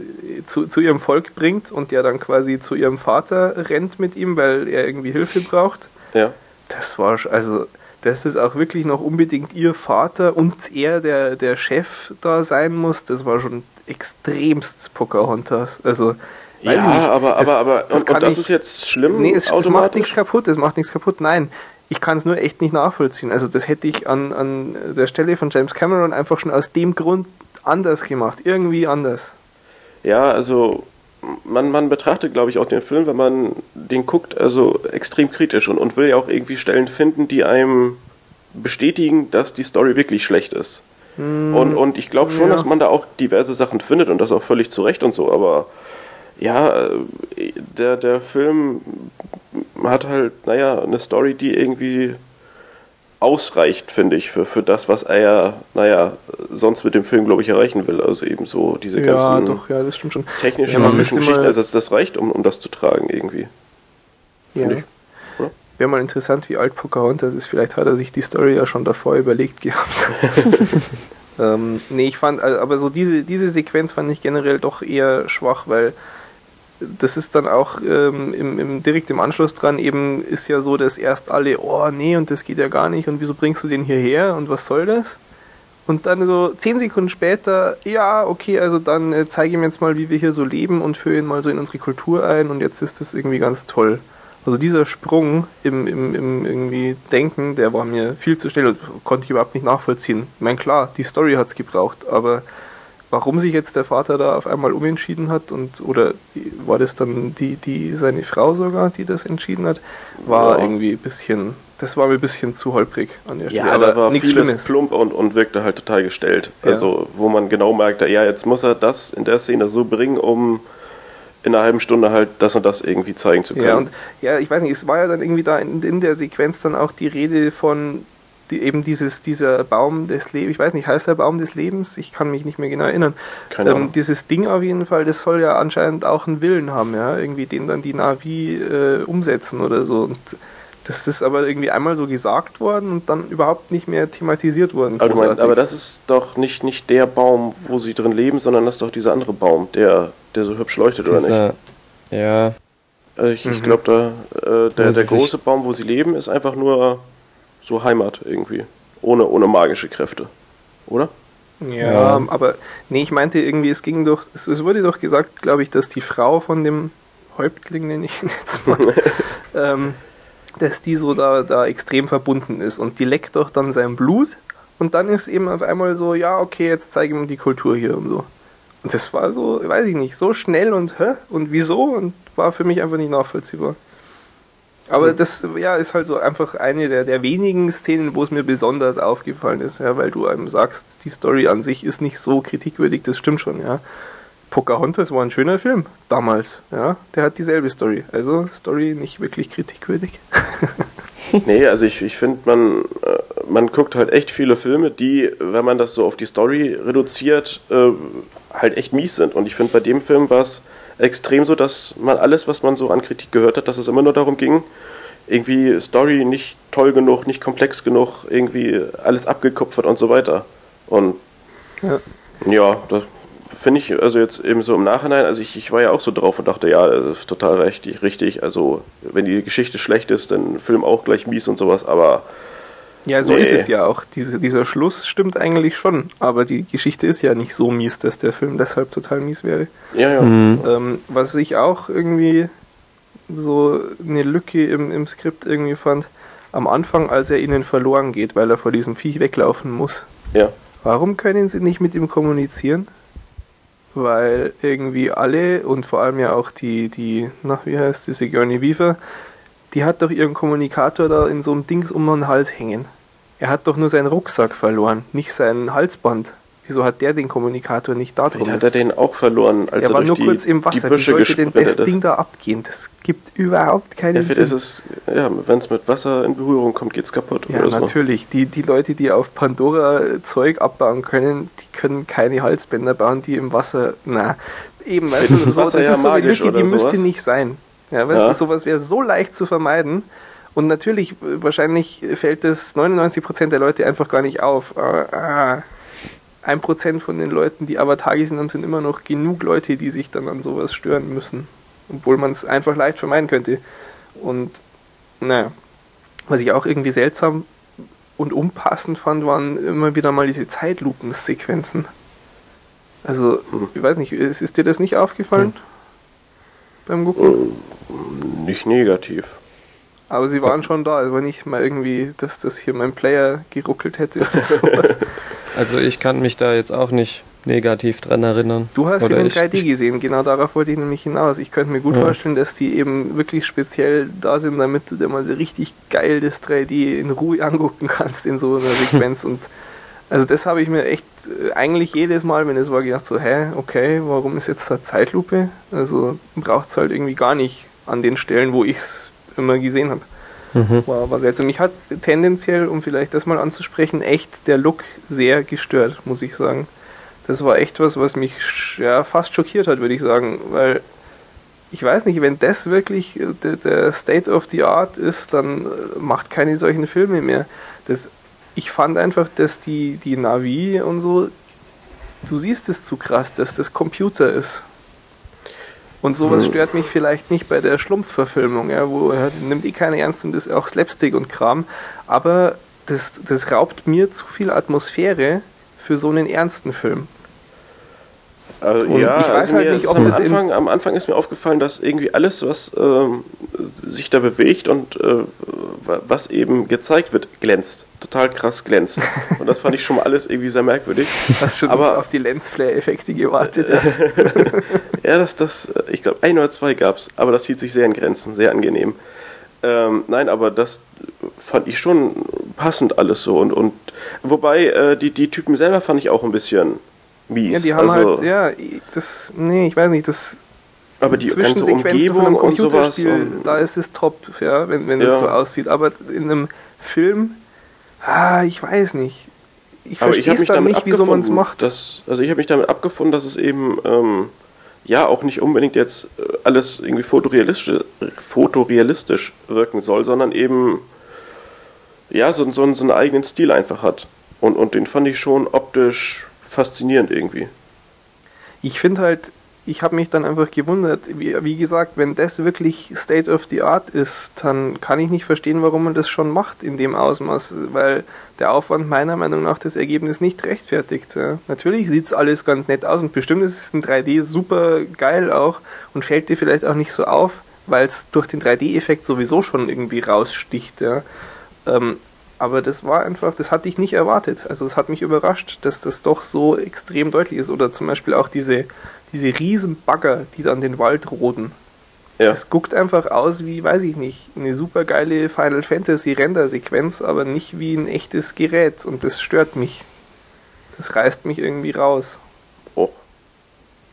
zu, zu ihrem Volk bringt und der dann quasi zu ihrem Vater rennt mit ihm, weil er irgendwie Hilfe braucht. Ja. Das war, also, dass es auch wirklich noch unbedingt ihr Vater und er, der, der Chef da sein muss, das war schon extremst Pocahontas. Also, weiß ja, ich nicht. aber, Das- aber, aber, das und, und das ich- ist jetzt schlimm Nee, es, es macht nichts kaputt, es macht nichts kaputt. Nein, ich kann es nur echt nicht nachvollziehen. Also das hätte ich an, an der Stelle von James Cameron einfach schon aus dem Grund anders gemacht. Irgendwie anders. Ja, also man, man betrachtet, glaube ich, auch den Film, wenn man den guckt, also extrem kritisch und, und will ja auch irgendwie Stellen finden, die einem bestätigen, dass die Story wirklich schlecht ist. Und, und ich glaube schon, ja. dass man da auch diverse Sachen findet und das auch völlig zu Recht und so, aber ja, äh, der, der Film hat halt, naja, eine Story, die irgendwie ausreicht, finde ich, für, für das, was er ja, naja, sonst mit dem Film, glaube ich, erreichen will. Also eben so diese Ja, ganzen doch, ja, das stimmt schon. technischen, Ja, Geschichten. Also das, das reicht, um, um das zu tragen irgendwie. Ja. Finde ich. Oder? Wäre mal interessant, wie alt Pocahontas ist. Vielleicht hat er sich die Story ja schon davor überlegt gehabt. [laughs] ähm, nee, ich fand, also, aber so diese, diese Sequenz fand ich generell doch eher schwach, weil das ist dann auch ähm, im, im, direkt im Anschluss dran eben ist ja so, dass erst alle, oh nee, und das geht ja gar nicht und wieso bringst du den hierher und was soll das? Und dann so zehn Sekunden später, ja, okay, also dann äh, zeige ihm jetzt mal, wie wir hier so leben und führe ihn mal so in unsere Kultur ein und jetzt ist das irgendwie ganz toll. Also dieser Sprung im, im, im irgendwie Denken, der war mir viel zu schnell und konnte ich überhaupt nicht nachvollziehen. Ich meine, klar, die Story hat es gebraucht, aber warum sich jetzt der Vater da auf einmal umentschieden hat und oder war das dann die, die seine Frau sogar, die das entschieden hat, war Ja. irgendwie ein bisschen, das war mir ein bisschen zu holprig an der Stelle. Ja, aber da war nichts vieles Schlimmes. plump und, und wirkte halt total gestellt. Ja. Also, wo man genau merkte, ja, jetzt muss er das in der Szene so bringen, um in einer halben Stunde halt das und das irgendwie zeigen zu können. Ja, und ja, ich weiß nicht, es war ja dann irgendwie da in, in der Sequenz dann auch die Rede von die, eben dieses, dieser Baum des Lebens, ich weiß nicht, heißt der Baum des Lebens? Ich kann mich nicht mehr genau erinnern. Keine Ahnung. Ähm, dieses Ding auf jeden Fall, das soll ja anscheinend auch einen Willen haben, ja, irgendwie den dann die Navi äh, umsetzen oder so. Und das ist aber irgendwie einmal so gesagt worden und dann überhaupt nicht mehr thematisiert worden. aber, meinst, aber das ist doch nicht, nicht der Baum, wo sie drin leben, sondern das ist doch dieser andere Baum, der, der so hübsch leuchtet, oder nicht? Dieser, ja, Äh, Ich, ich Mhm. glaube, da äh, der, der große Baum, wo sie leben, ist einfach nur so Heimat irgendwie. Ohne, ohne magische Kräfte. Oder? Ja, Ja. aber nee, ich meinte irgendwie, es ging doch, es, es wurde doch gesagt, glaube ich, dass die Frau von dem Häuptling, nenne ich ihn [laughs] jetzt mal, [laughs] ähm, dass die so da, da extrem verbunden ist und die leckt doch dann sein Blut und dann ist eben auf einmal so, ja, okay, jetzt zeige ich ihm die Kultur hier und so. Und das war so, weiß ich nicht, so schnell und hä? Und wieso? Und war für mich einfach nicht nachvollziehbar. Aber das ja, ist halt so einfach eine der, der wenigen Szenen, wo es mir besonders aufgefallen ist, ja, weil du einem sagst, die Story an sich ist nicht so kritikwürdig, das stimmt schon, ja. Pocahontas war ein schöner Film, damals, ja. Der hat dieselbe Story. Also Story nicht wirklich kritikwürdig. [laughs] nee, also ich, ich finde, man, äh, man guckt halt echt viele Filme, die, wenn man das so auf die Story reduziert, äh, halt echt mies sind. Und ich finde, bei dem Film war es extrem so, dass man alles, was man so an Kritik gehört hat, dass es immer nur darum ging, irgendwie Story nicht toll genug, nicht komplex genug, irgendwie alles abgekupfert und so weiter. Und Ja. ja, das finde ich also jetzt eben so im Nachhinein, also ich, ich war ja auch so drauf und dachte, ja, das ist total richtig, richtig. Also wenn die Geschichte schlecht ist, dann Film auch gleich mies und sowas, aber Ja, so Nee. ist es ja auch. Diese, dieser Schluss stimmt eigentlich schon, aber die Geschichte ist ja nicht so mies, dass der Film deshalb total mies wäre. ja, ja. Mhm. Ähm, was ich auch irgendwie so eine Lücke im, im Skript irgendwie fand, am Anfang, als er ihnen verloren geht, weil er vor diesem Viech weglaufen muss. ja. Warum können sie nicht mit ihm kommunizieren? Weil irgendwie alle und vor allem ja auch die, die, na, wie heißt die, Sigourney Weaver, die hat doch ihren Kommunikator da in so einem Dings um den Hals hängen. Er hat doch nur seinen Rucksack verloren, nicht sein Halsband. Wieso hat der den Kommunikator nicht da drum? Vielleicht hat er den auch verloren, als er er war nur die, kurz im die Wasser. Wie sollte denn das Ding da abgehen? Das gibt überhaupt Ja, keinen ist Sinn. es, ja, wenn es mit Wasser in Berührung kommt, geht's kaputt Ja, oder so. natürlich. Die, die Leute, die auf Pandora Zeug abbauen können, die können keine Halsbänder bauen, die im Wasser. Na, eben, weißt du, ist so, Wasser das ja ist so eine Lücke, die oder müsste sowas. nicht sein. Ja, weißt Ja. du, sowas wäre so leicht zu vermeiden. Und natürlich, wahrscheinlich fällt das 99% der Leute einfach gar nicht auf. Ah, ah, ein Prozent von den Leuten, die Avatar gesehen haben, sind immer noch genug Leute, die sich dann an sowas stören müssen. Obwohl man es einfach leicht vermeiden könnte. Und naja, was ich auch irgendwie seltsam und unpassend fand, waren immer wieder mal diese Zeitlupensequenzen. Also, Hm. ich weiß nicht, ist, ist dir das nicht aufgefallen? Beim Gucken? Äh, Nicht negativ. Aber sie waren schon da, es war nicht mal irgendwie, dass das hier mein Player geruckelt hätte oder [laughs] sowas. Also ich kann mich da jetzt auch nicht negativ dran erinnern. Du hast ihn Oder in ich- 3D gesehen, genau darauf wollte ich nämlich hinaus. Ich könnte mir gut Ja. vorstellen, dass die eben wirklich speziell da sind, damit du dir mal so richtig geil das 3D in Ruhe [laughs] angucken kannst in so einer Sequenz. Und also das habe ich mir echt äh, eigentlich jedes Mal, wenn es war, gedacht so, hä, okay, warum ist jetzt da Zeitlupe? Also braucht es halt irgendwie gar nicht an den Stellen, wo ich es immer gesehen habe. Mhm. War, war seltsam. Mich hat tendenziell, um vielleicht das mal anzusprechen, echt der Look sehr gestört, muss ich sagen. Das war echt was, was mich ja, fast schockiert hat, würde ich sagen, weil ich weiß nicht, wenn das wirklich äh, der, der State of the Art ist, dann äh, macht keine solchen Filme mehr. Das, ich fand einfach, dass die, die Navi und so, du siehst es zu krass, dass das Computer ist. Und sowas Hm. stört mich vielleicht nicht bei der Schlumpfverfilmung, ja, wo ja, nimmt eh keiner ernst und ist auch Slapstick und Kram, aber das, das raubt mir zu viel Atmosphäre für so einen ernsten Film. Also, ja, ich weiß also halt mir nicht, ob am, Anfang, am Anfang ist mir aufgefallen, dass irgendwie alles, was ähm, sich da bewegt und äh, wa- was eben gezeigt wird, glänzt. Total krass glänzt. Und das fand ich schon mal alles irgendwie sehr merkwürdig. [laughs] Hast schon Aber- auf die Lensflare-Effekte gewartet. Ja. [laughs] Ja, das, das, ich glaube, ein oder zwei gab es, aber das hielt sich sehr in Grenzen, sehr angenehm. Ähm, nein, aber das fand ich schon passend alles so. Und, und wobei, äh, die, die Typen selber fand ich auch ein bisschen mies. ja, die haben also, halt, ja, das, nee, ich weiß nicht, das aber die ganze Umgebung und sowas. Und, da ist es top, ja, wenn, wenn Ja. das so aussieht. Aber in einem Film, ah, ich weiß nicht. Ich verstehe es mich dann damit nicht, wieso man es macht. Dass, also ich habe mich damit abgefunden, dass es eben ähm, ja auch nicht unbedingt jetzt äh, alles irgendwie fotorealistisch, fotorealistisch wirken soll, sondern eben ja so, so, so einen eigenen Stil einfach hat. Und, und den fand ich schon optisch faszinierend irgendwie. Ich finde halt, ich habe mich dann einfach gewundert, wie, wie gesagt, wenn das wirklich State of the Art ist, dann kann ich nicht verstehen, warum man das schon macht in dem Ausmaß, weil der Aufwand meiner Meinung nach das Ergebnis nicht rechtfertigt. Ja. Natürlich sieht es alles ganz nett aus und bestimmt ist es in 3D super geil auch und fällt dir vielleicht auch nicht so auf, weil es durch den 3D-Effekt sowieso schon irgendwie raussticht. Ja. Ähm, aber das war einfach, das hatte ich nicht erwartet. Also es hat mich überrascht, dass das doch so extrem deutlich ist. Oder zum Beispiel auch diese, diese riesen Bagger, die dann den Wald roden. Ja. Es guckt einfach aus wie, weiß ich nicht, eine super geile Final Fantasy Render-Sequenz, aber nicht wie ein echtes Gerät. Und das stört mich. Das reißt mich irgendwie raus. Oh.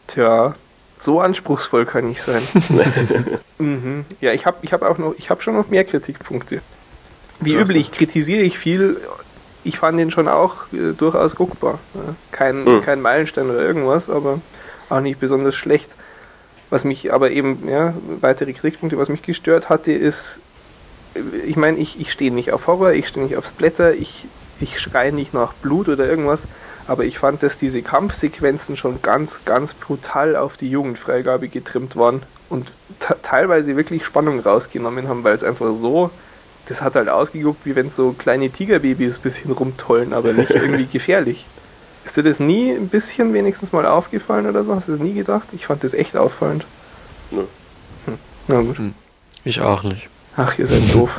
Tja, so anspruchsvoll kann ich sein. [laughs] mhm. Ja, ich habe ich hab auch noch, ich habe schon noch mehr Kritikpunkte. Wie üblich kritisiere ich viel. Ich fand den schon auch äh, durchaus guckbar. Ja. Kein, Mhm. kein Meilenstein oder irgendwas, aber auch nicht besonders schlecht. Was mich aber eben, ja, weitere Kritikpunkte, was mich gestört hatte, ist, äh, ich meine, ich, ich stehe nicht auf Horror, ich stehe nicht auf Splatter, ich, ich schreie nicht nach Blut oder irgendwas, aber ich fand, dass diese Kampfsequenzen schon ganz, ganz brutal auf die Jugendfreigabe getrimmt waren und te- teilweise wirklich Spannung rausgenommen haben, weil es einfach so, das hat halt ausgeguckt, wie wenn so kleine Tigerbabys ein bisschen rumtollen, aber nicht [laughs] irgendwie gefährlich. Ist dir das nie ein bisschen wenigstens mal aufgefallen oder so? Hast du das nie gedacht? Ich fand das echt auffallend. Nö. Hm. Na gut. Ich auch nicht. Ach, ihr seid doof.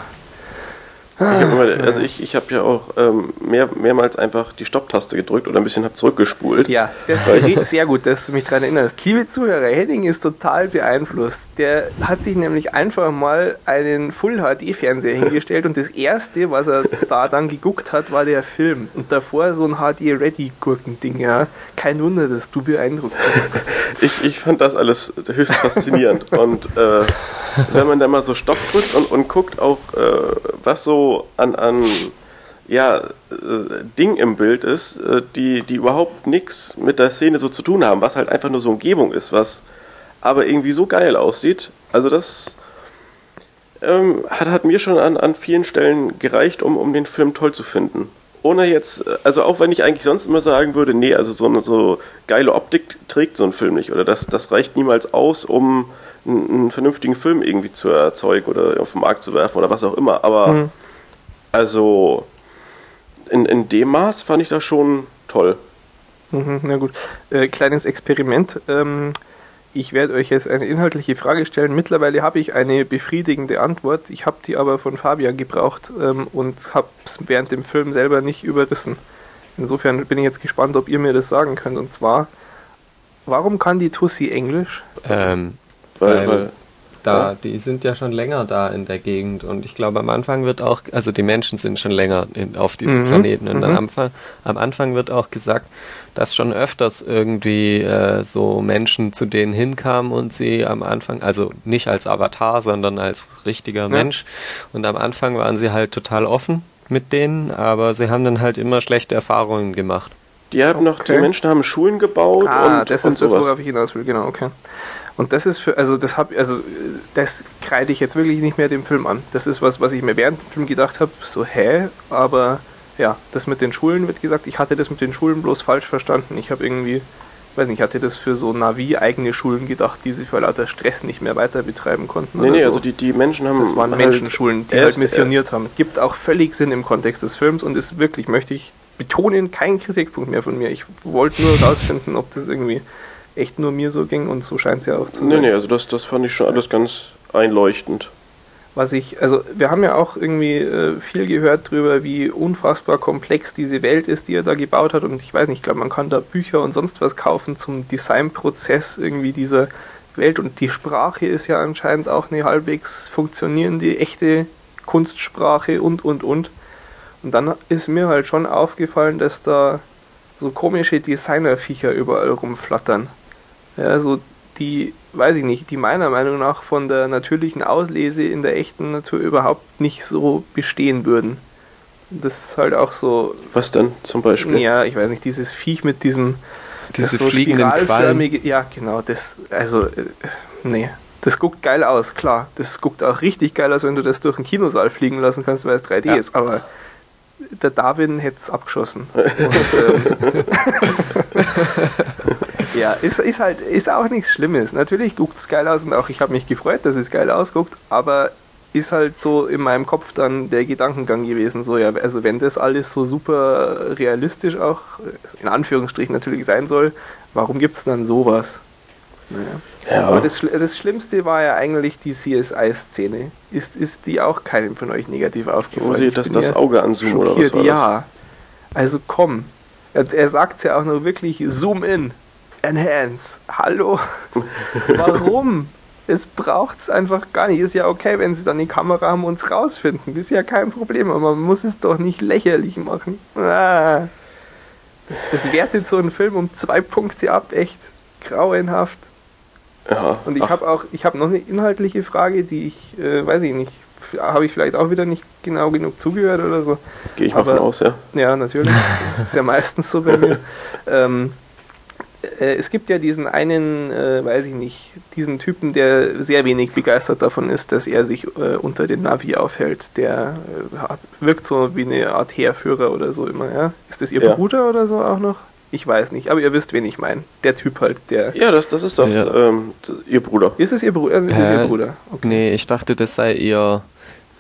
Ich Ah. also ich, ich habe ja auch ähm, mehr, mehrmals einfach die Stopptaste gedrückt oder ein bisschen hab zurückgespult. Ja, das war sehr gut, dass du mich daran erinnerst. Liebe Zuhörer, Henning ist total beeinflusst. Der hat sich nämlich einfach mal einen Full-HD-Fernseher [laughs] hingestellt und das erste, was er da dann geguckt hat, war der Film. Und davor so ein HD-Ready-Gurken-Ding, ja. Kein Wunder, dass du beeindruckt bist. [laughs] Ich, ich fand das alles höchst faszinierend. und äh, wenn man da mal so Stopp drückt und, und guckt auch, äh, was so an, an ja, äh, Ding im Bild ist, äh, die, die überhaupt nichts mit der Szene so zu tun haben, was halt einfach nur so Umgebung ist, was aber irgendwie so geil aussieht. Also das ähm, hat, hat mir schon an, an vielen Stellen gereicht, um, um den Film toll zu finden. ohne jetzt, also auch wenn ich eigentlich sonst immer sagen würde, nee, also so eine so geile Optik trägt so ein Film nicht oder das, das reicht niemals aus, um einen, einen vernünftigen Film irgendwie zu erzeugen oder auf den Markt zu werfen oder was auch immer. Aber mhm. Also in, in dem Maß fand ich das schon toll. Mhm, na gut. Äh, kleines Experiment. Ähm, ich werde euch jetzt eine inhaltliche Frage stellen. Mittlerweile habe ich eine befriedigende Antwort. Ich habe die aber von Fabian gebraucht ähm, und habe es während dem Film selber nicht überrissen. Insofern bin ich jetzt gespannt, ob ihr mir das sagen könnt. Und zwar, warum kann die Tussi Englisch? Ähm, weil, weil da, ja. die sind ja schon länger da in der Gegend und ich glaube am Anfang wird auch, also die Menschen sind schon länger in, auf diesem mhm. Planeten und mhm. am, Anfang, am Anfang wird auch gesagt, dass schon öfters irgendwie äh, so Menschen zu denen hinkamen und sie am Anfang, also nicht als Avatar, sondern als richtiger ja. Mensch und am Anfang waren sie halt total offen mit denen, aber sie haben dann halt immer schlechte Erfahrungen gemacht. Die haben okay. noch, die Menschen haben Schulen gebaut ah, und das ist das, worauf ich hinaus will, genau, okay. Und das ist für, also das habe, also das kreide ich jetzt wirklich nicht mehr dem Film an. Das ist was, was ich mir während dem Film gedacht habe, so hä, aber ja, das mit den Schulen wird gesagt, ich hatte das mit den Schulen bloß falsch verstanden. Ich habe irgendwie, weiß nicht, ich hatte das für so Navi eigene Schulen gedacht, die sie vor lauter Stress nicht mehr weiter betreiben konnten. Nee, nee, so. also die, die Menschen haben. Das waren halt Menschenschulen, die halt missioniert haben. Gibt auch völlig Sinn im Kontext des Films und ist wirklich, möchte ich betonen, kein Kritikpunkt mehr von mir. Ich wollte nur rausfinden, ob das irgendwie echt nur mir so ging und so scheint es ja auch zu sein. Nee, nee, also das, das fand ich schon alles ganz einleuchtend. Was ich, also wir haben ja auch irgendwie äh, viel gehört darüber, wie unfassbar komplex diese Welt ist, die er da gebaut hat. Und ich weiß nicht, ich glaube, man kann da Bücher und sonst was kaufen zum Designprozess irgendwie dieser Welt. Und die Sprache ist ja anscheinend auch eine halbwegs funktionierende, echte Kunstsprache und, und, und. Und dann ist mir halt schon aufgefallen, dass da so komische Designerviecher überall rumflattern. Ja, so die, weiß ich nicht, die meiner Meinung nach von der natürlichen Auslese in der echten Natur überhaupt nicht so bestehen würden. Das ist halt auch so. Was denn zum Beispiel? Ja, ich weiß nicht, dieses Viech mit diesem. Diese so fliegenden Quallen. Ja, genau, das, also, äh, nee. Das guckt geil aus, klar. Das guckt auch richtig geil aus, wenn du das durch den Kinosaal fliegen lassen kannst, weil es 3D ja. ist. Aber der Darwin hätte es abgeschossen. [laughs] Und, ähm, [laughs] ja, ist, ist halt ist auch nichts Schlimmes. Natürlich guckt es geil aus und auch ich habe mich gefreut, dass es geil ausguckt, aber ist halt so in meinem Kopf dann der Gedankengang gewesen, so ja, also wenn das alles so super realistisch auch in Anführungsstrichen natürlich sein soll, warum gibt es dann sowas? Naja. Ja. Aber das, das Schlimmste war ja eigentlich die CSI-Szene. Ist, ist die auch keinem von euch negativ aufgefallen? Wo sie das, das Auge anzoomen oder was war das? Ja. Also komm. Er, er sagt ja auch nur wirklich Zoom in. Enhance. Hallo? [laughs] Warum? es braucht es einfach gar nicht. Ist ja okay, wenn sie dann die Kamera haben und es rausfinden. Das ist ja kein Problem, aber man muss es doch nicht lächerlich machen. Ah. Das, das wertet so einen Film um zwei Punkte ab, echt grauenhaft. Ja. Und ich habe auch, ich habe noch eine inhaltliche Frage, die ich, äh, weiß ich nicht, habe ich vielleicht auch wieder nicht genau genug zugehört oder so. Gehe ich mal von aus, ja. Ja, natürlich. ist ja meistens so bei mir. [laughs] Ähm, äh, es gibt ja diesen einen, äh, weiß ich nicht, diesen Typen, der sehr wenig begeistert davon ist, dass er sich äh, unter den Navi aufhält. Der äh, hat, wirkt so wie eine Art Heerführer oder so immer, ja. Ist das ihr ja. Bruder oder so auch noch? Ich weiß nicht, aber ihr wisst, wen ich meine. Der Typ halt, der. Ja, das, das ist doch ja. ähm, ihr Bruder. Ist es ihr, Bru äh, ist es ihr Bruder? Okay. Nee, ich dachte, das sei ihr.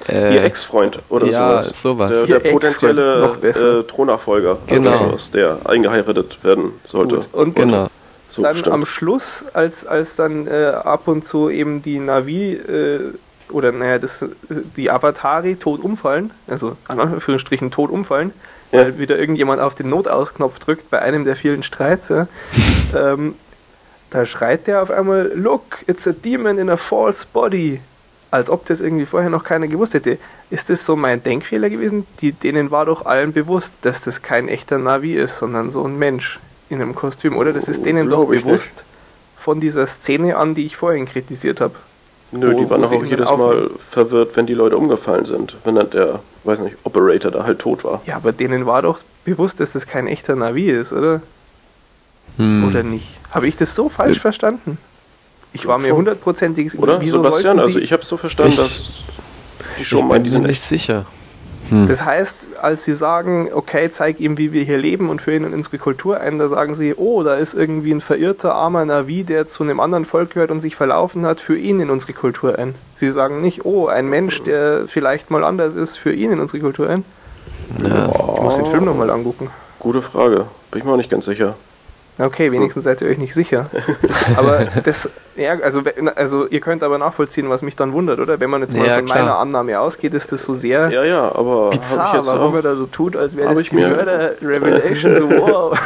Äh, ihr Ex-Freund oder ja, sowas. sowas. Der, der potenzielle äh, Thronnachfolger, genau. Sowas, der eingeheiratet werden sollte. Gut. Und genau. So dann stimmt. am Schluss, als, als dann äh, ab und zu eben die Navi äh, oder naja, das, die Avatari tot umfallen, also an Anführungsstrichen tot umfallen, ja. weil wieder irgendjemand auf den Notausknopf drückt bei einem der vielen Streits, ja, [laughs] ähm, da schreit der auf einmal, look, it's a demon in a false body. Als ob das irgendwie vorher noch keiner gewusst hätte. Ist das so mein Denkfehler gewesen? Die, denen war doch allen bewusst, dass das kein echter Navi ist, sondern so ein Mensch in einem Kostüm, oder? Das ist denen doch bewusst nicht. von dieser Szene an, die ich vorhin kritisiert habe. Nö, wo, die waren auch jedes Mal verwirrt, wenn die Leute umgefallen sind. Wenn dann der, weiß nicht, Operator da halt tot war. Ja, aber denen war doch bewusst, dass das kein echter Navi ist, oder? Hm. Oder nicht? Habe ich das so falsch ja. verstanden? Ich war mir hundertprozentig Oder? Wieso Sebastian, also ich habe so verstanden, ich, dass die schon mal die sind nicht sicher. Hm. Das heißt, als sie sagen, okay, zeig ihm, wie wir hier leben und führen ihn in unsere Kultur ein, da sagen sie, oh, da ist irgendwie ein verirrter armer Navi, der zu einem anderen Volk gehört und sich verlaufen hat, für ihn in unsere Kultur ein. Sie sagen nicht, oh, ein Mensch, der vielleicht mal anders ist, für ihn in unsere Kultur ein. Ja. Ich muss den Film nochmal angucken. Gute Frage. Bin ich mir auch nicht ganz sicher. Okay, wenigstens seid ihr euch nicht sicher. [laughs] aber das, ja, also, also ihr könnt aber nachvollziehen, was mich dann wundert, oder? Wenn man jetzt mal ja, von klar. meiner Annahme ausgeht, ist das so sehr ja, ja, aber bizarr, warum er da so tut, als wäre das die Mörder Revelation so [laughs] wow.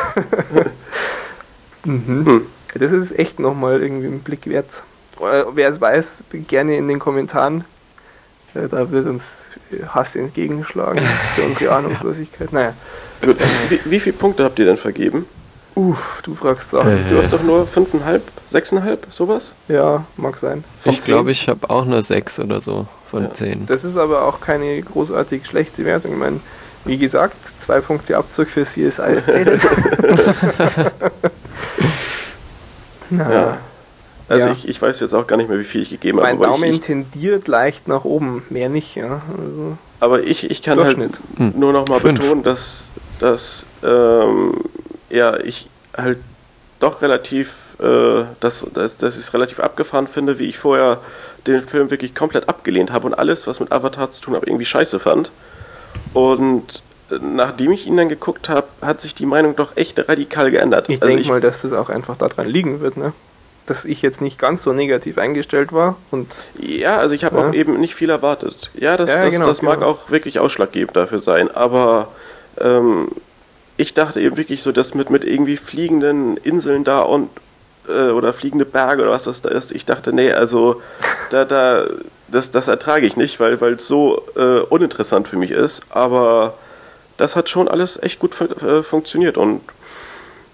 mhm. hm. Das ist echt nochmal irgendwie ein Blick wert. Äh, wer es weiß, gerne in den Kommentaren. Äh, da wird uns Hass entgegenschlagen für unsere [laughs] Ahnungslosigkeit. Naja. Wie, wie viele Punkte habt ihr denn vergeben? Uh, du fragst Sachen. Äh. Du hast doch nur 5,5, 6,5, sowas? Ja, mag sein. Von ich glaube, ich habe auch nur 6 oder so von ja. 10. Das ist aber auch keine großartig schlechte Wertung. Ich meine, wie gesagt, zwei Punkte Abzug für CSI-Szene. [laughs] ja. Also ja. ich, ich weiß jetzt auch gar nicht mehr, wie viel ich gegeben habe. Mein Daumen ich, tendiert leicht nach oben, mehr nicht, ja. Also aber ich, ich kann halt hm. nur noch mal Fünf. betonen, dass, dass ähm, ja, ich halt doch relativ, äh, dass, dass, dass ich es relativ abgefahren finde, wie ich vorher den Film wirklich komplett abgelehnt habe und alles, was mit Avatar zu tun hat, irgendwie scheiße fand. Und äh, nachdem ich ihn dann geguckt habe, hat sich die Meinung doch echt radikal geändert. Ich also denke mal, dass das auch einfach daran liegen wird, ne? Dass ich jetzt nicht ganz so negativ eingestellt war und. Ja, also ich habe ja. auch eben nicht viel erwartet. Ja, das, ja, das, genau, das mag genau. auch wirklich ausschlaggebend dafür sein, aber ähm, ich dachte eben wirklich so, dass mit, mit irgendwie fliegenden Inseln da und äh, oder fliegende Berge oder was das da ist, ich dachte, nee, also [laughs] da, da, das, das ertrage ich nicht, weil es so äh, uninteressant für mich ist. Aber das hat schon alles echt gut äh, funktioniert und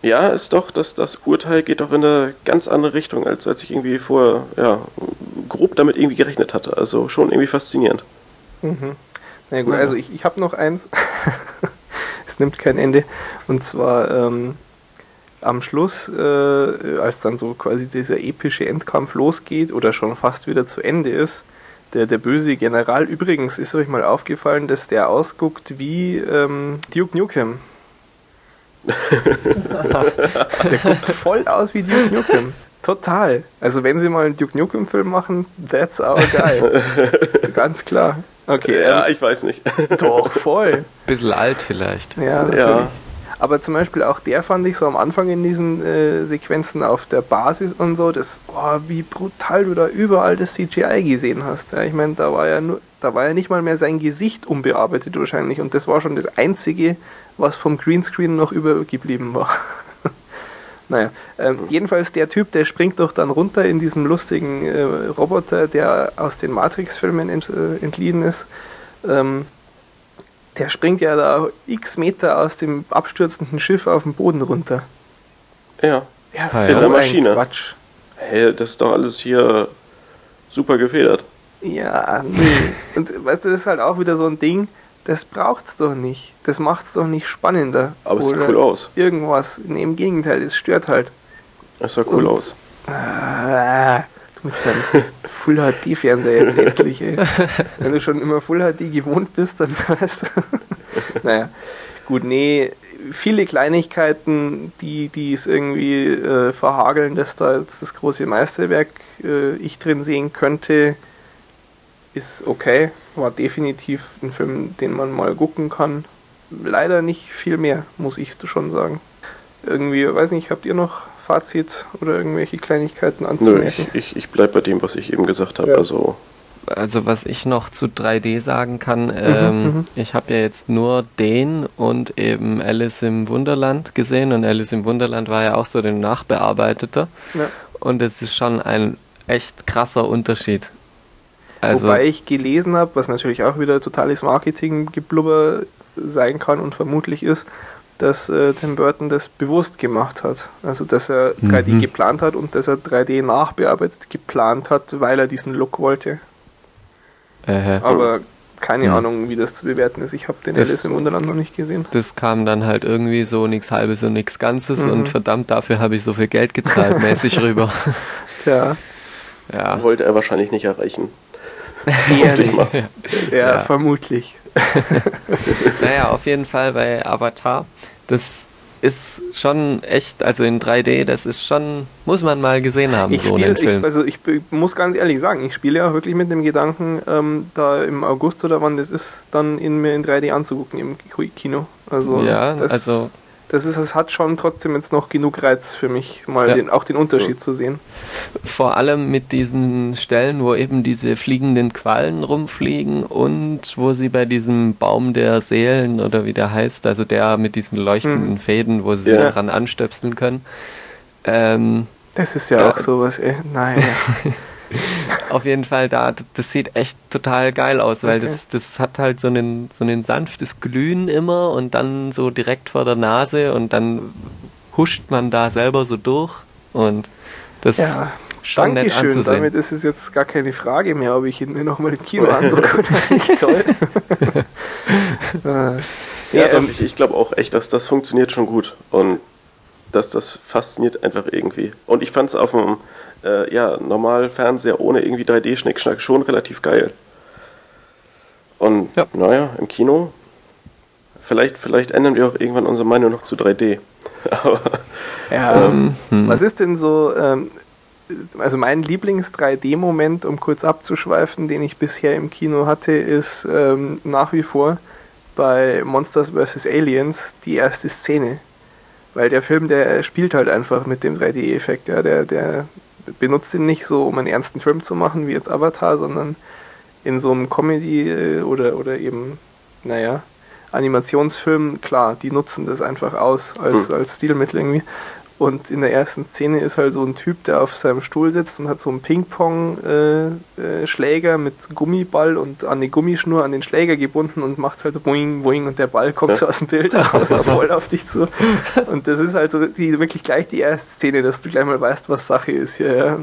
ja, ist doch, dass das Urteil geht doch in eine ganz andere Richtung, als, als ich irgendwie vorher ja, grob damit irgendwie gerechnet hatte. Also schon irgendwie faszinierend. Mhm. Na gut, also ich, ich habe noch eins. [laughs] es nimmt kein Ende. Und zwar ähm, am Schluss, äh, als dann so quasi dieser epische Endkampf losgeht oder schon fast wieder zu Ende ist, der, der böse General, übrigens ist euch mal aufgefallen, dass der ausguckt wie ähm, Duke Nukem. [laughs] der guckt voll aus wie Duke Nukem. Total. Also wenn sie mal einen Duke Nukem Film machen, that's our guy. [laughs] Ganz klar. Okay. Ja, ähm, ich weiß nicht. Doch, voll. Bisschen alt vielleicht. Ja, natürlich. Ja. Aber zum Beispiel auch der fand ich so am Anfang in diesen äh, Sequenzen auf der Basis und so, das, oh, wie brutal du da überall das CGI gesehen hast. Ja, ich meine, da war ja nur, da war ja nicht mal mehr sein Gesicht unbearbeitet wahrscheinlich und das war schon das Einzige, was vom Greenscreen noch übergeblieben war. Naja, ähm, jedenfalls der Typ, der springt doch dann runter in diesem lustigen äh, Roboter, der aus den Matrix-Filmen ent, äh, entliehen ist. Ähm, der springt ja da x Meter aus dem abstürzenden Schiff auf den Boden runter. Ja. Ja, so in der Maschine. Quatsch. Hey, das ist doch alles hier super gefedert. Ja, nee. Und weißt du, das ist halt auch wieder so ein Ding das braucht's doch nicht. Das macht's doch nicht spannender. Aber es sieht cool aus. Irgendwas. Nee, im Gegenteil, es stört halt. Es sah cool Und, aus. Ah, du mit deinem [laughs] Full HD Fernseher jetzt endlich, ey. Wenn du schon immer Full HD gewohnt bist, dann weißt du. [laughs] naja. Gut, nee, viele Kleinigkeiten, die, die es irgendwie äh, verhageln, dass da jetzt das große Meisterwerk äh, ich drin sehen könnte ist okay, war definitiv ein Film, den man mal gucken kann. Leider nicht viel mehr, muss ich schon sagen. Irgendwie, weiß nicht, habt ihr noch Fazit oder irgendwelche Kleinigkeiten anzumerken? Nö, ich, ich, ich bleibe bei dem, was ich eben gesagt habe. Ja. Also also was ich noch zu 3D sagen kann, mhm, ähm, mhm, ich habe ja jetzt nur den und eben Alice im Wunderland gesehen und Alice im Wunderland war ja auch so den nachbearbeiteter ja. und es ist schon ein echt krasser Unterschied. Also Wobei ich gelesen habe, was natürlich auch wieder totales Marketinggeblubber sein kann und vermutlich ist, dass äh, Tim Burton das bewusst gemacht hat. Also dass er 3D mhm. geplant hat und dass er 3D nachbearbeitet geplant hat, weil er diesen Look wollte. Äh, Aber keine mhm. Ahnung, wie das zu bewerten ist. Ich habe den das, Alice im Wunderland noch nicht gesehen. Das kam dann halt irgendwie so nichts Halbes und nichts Ganzes mhm. und verdammt, dafür habe ich so viel Geld gezahlt, mäßig [laughs] rüber. Tja. Ja. Wollte er wahrscheinlich nicht erreichen. Eher nicht. ja, ja, vermutlich. [laughs] naja, auf jeden Fall bei Avatar. Das ist schon echt, also in 3D, das ist schon, muss man mal gesehen haben, ich so spiel, einen Film. Ich, also ich muss ganz ehrlich sagen, ich spiele ja wirklich mit dem Gedanken, ähm, da im August oder wann das ist, dann in mir in 3D anzugucken im Ki- Kino. Also ja, das, also das ist, das hat schon trotzdem jetzt noch genug Reiz für mich, mal Ja. den, auch den Unterschied zu sehen. vor allem mit diesen Stellen, wo eben diese fliegenden Quallen rumfliegen und wo sie bei diesem Baum der Seelen oder wie der heißt, also der mit diesen leuchtenden Mhm. Fäden, wo sie Ja. sich dran anstöpseln können. Ähm, Das ist ja Da- auch sowas, ey. Nein. [laughs] auf jeden Fall da, das sieht echt total geil aus, weil Okay. das, das hat halt so einen, so einen sanftes Glühen immer und dann so direkt vor der Nase und dann huscht man da selber so durch und das Ja, schon nett Dankeschön. anzusehen. Damit ist es jetzt gar keine Frage mehr, ob ich ihn mir nochmal im Kino [laughs] angucke. Echt toll. äh, [laughs] Ja, ja, doch, ähm, ich, ich glaube auch echt, dass das funktioniert schon gut. Und dass das fasziniert einfach irgendwie. Und ich fand es auf dem äh, ja, normalen Fernseher ohne irgendwie 3D-Schnickschnack schon relativ geil. Und Ja. naja, im Kino, vielleicht, vielleicht ändern wir auch irgendwann unsere Meinung noch zu 3D. [laughs] Aber ja, Ähm, hm. Was ist denn so, ähm, also mein Lieblings-3D-Moment, um kurz abzuschweifen, den ich bisher im Kino hatte, ist ähm, nach wie vor bei Monsters vs. Aliens die erste Szene. Weil der Film, der spielt halt einfach mit dem 3D-Effekt. Ja, der, der benutzt ihn nicht so, um einen ernsten Film zu machen, wie jetzt Avatar, sondern in so einem Comedy- äh, oder, oder eben, naja, Animationsfilm, klar, die nutzen das einfach aus als, Hm. als Stilmittel irgendwie. Und in der ersten Szene ist halt so ein Typ, der auf seinem Stuhl sitzt und hat so einen Ping-Pong-Schläger mit Gummiball und an die Gummischnur an den Schläger gebunden und macht halt so boing, boing und der Ball kommt so aus dem Bild raus, [laughs] voll auf dich zu. Und das ist halt so die, wirklich gleich die erste Szene, dass du gleich mal weißt, was Sache ist hier. Ja.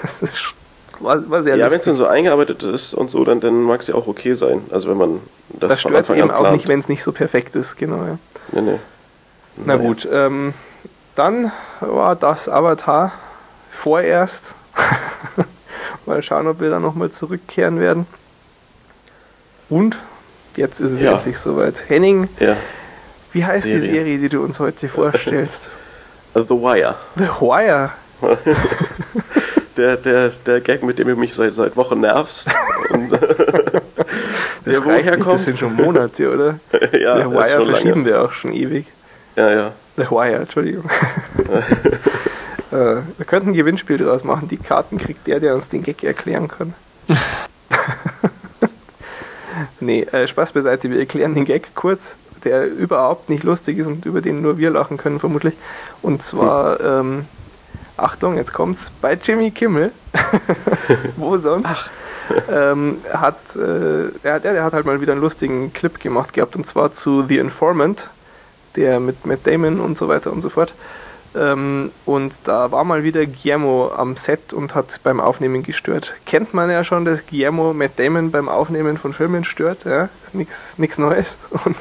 Das ist, war, war sehr ja, wenn es dann so eingearbeitet ist und so, dann, dann mag es ja auch okay sein. Also wenn man das, Das stört eben auch nicht, wenn es nicht so perfekt ist, genau. Ja. Nee, nee. Na Naja. gut, ähm, dann war das Avatar vorerst. [laughs] mal schauen, ob wir da nochmal zurückkehren werden. Und jetzt ist es Ja. endlich soweit. Henning, Ja, wie heißt die Serie. Serie, die du uns heute vorstellst? [laughs] The Wire. The Wire. [laughs] Der, der, der Gag, mit dem du mich seit, seit Wochen nervst. Und, Das der woher das sind schon Monate, oder? ja, ist Wire verschieben lange. wir auch schon ewig. Ja, ja. The Wire, Entschuldigung. [laughs] äh, wir könnten ein Gewinnspiel draus machen. Die Karten kriegt der, der uns den Gag erklären kann. [laughs] nee, äh, Spaß beiseite. Wir erklären den Gag kurz, der überhaupt nicht lustig ist und über den nur wir lachen können, vermutlich. Und zwar, ähm, Achtung, jetzt kommt's, bei Jimmy Kimmel. [laughs] Wo sonst? ähm, hat, äh, er, der hat halt mal wieder einen lustigen Clip gemacht gehabt und zwar zu The Informant, der mit Matt Damon und so weiter und so fort. Ähm, und da war mal wieder Guillermo am Set und hat beim Aufnehmen gestört. Kennt man ja schon, dass Guillermo Matt Damon beim Aufnehmen von Filmen stört, ja, nichts Neues. [laughs] Und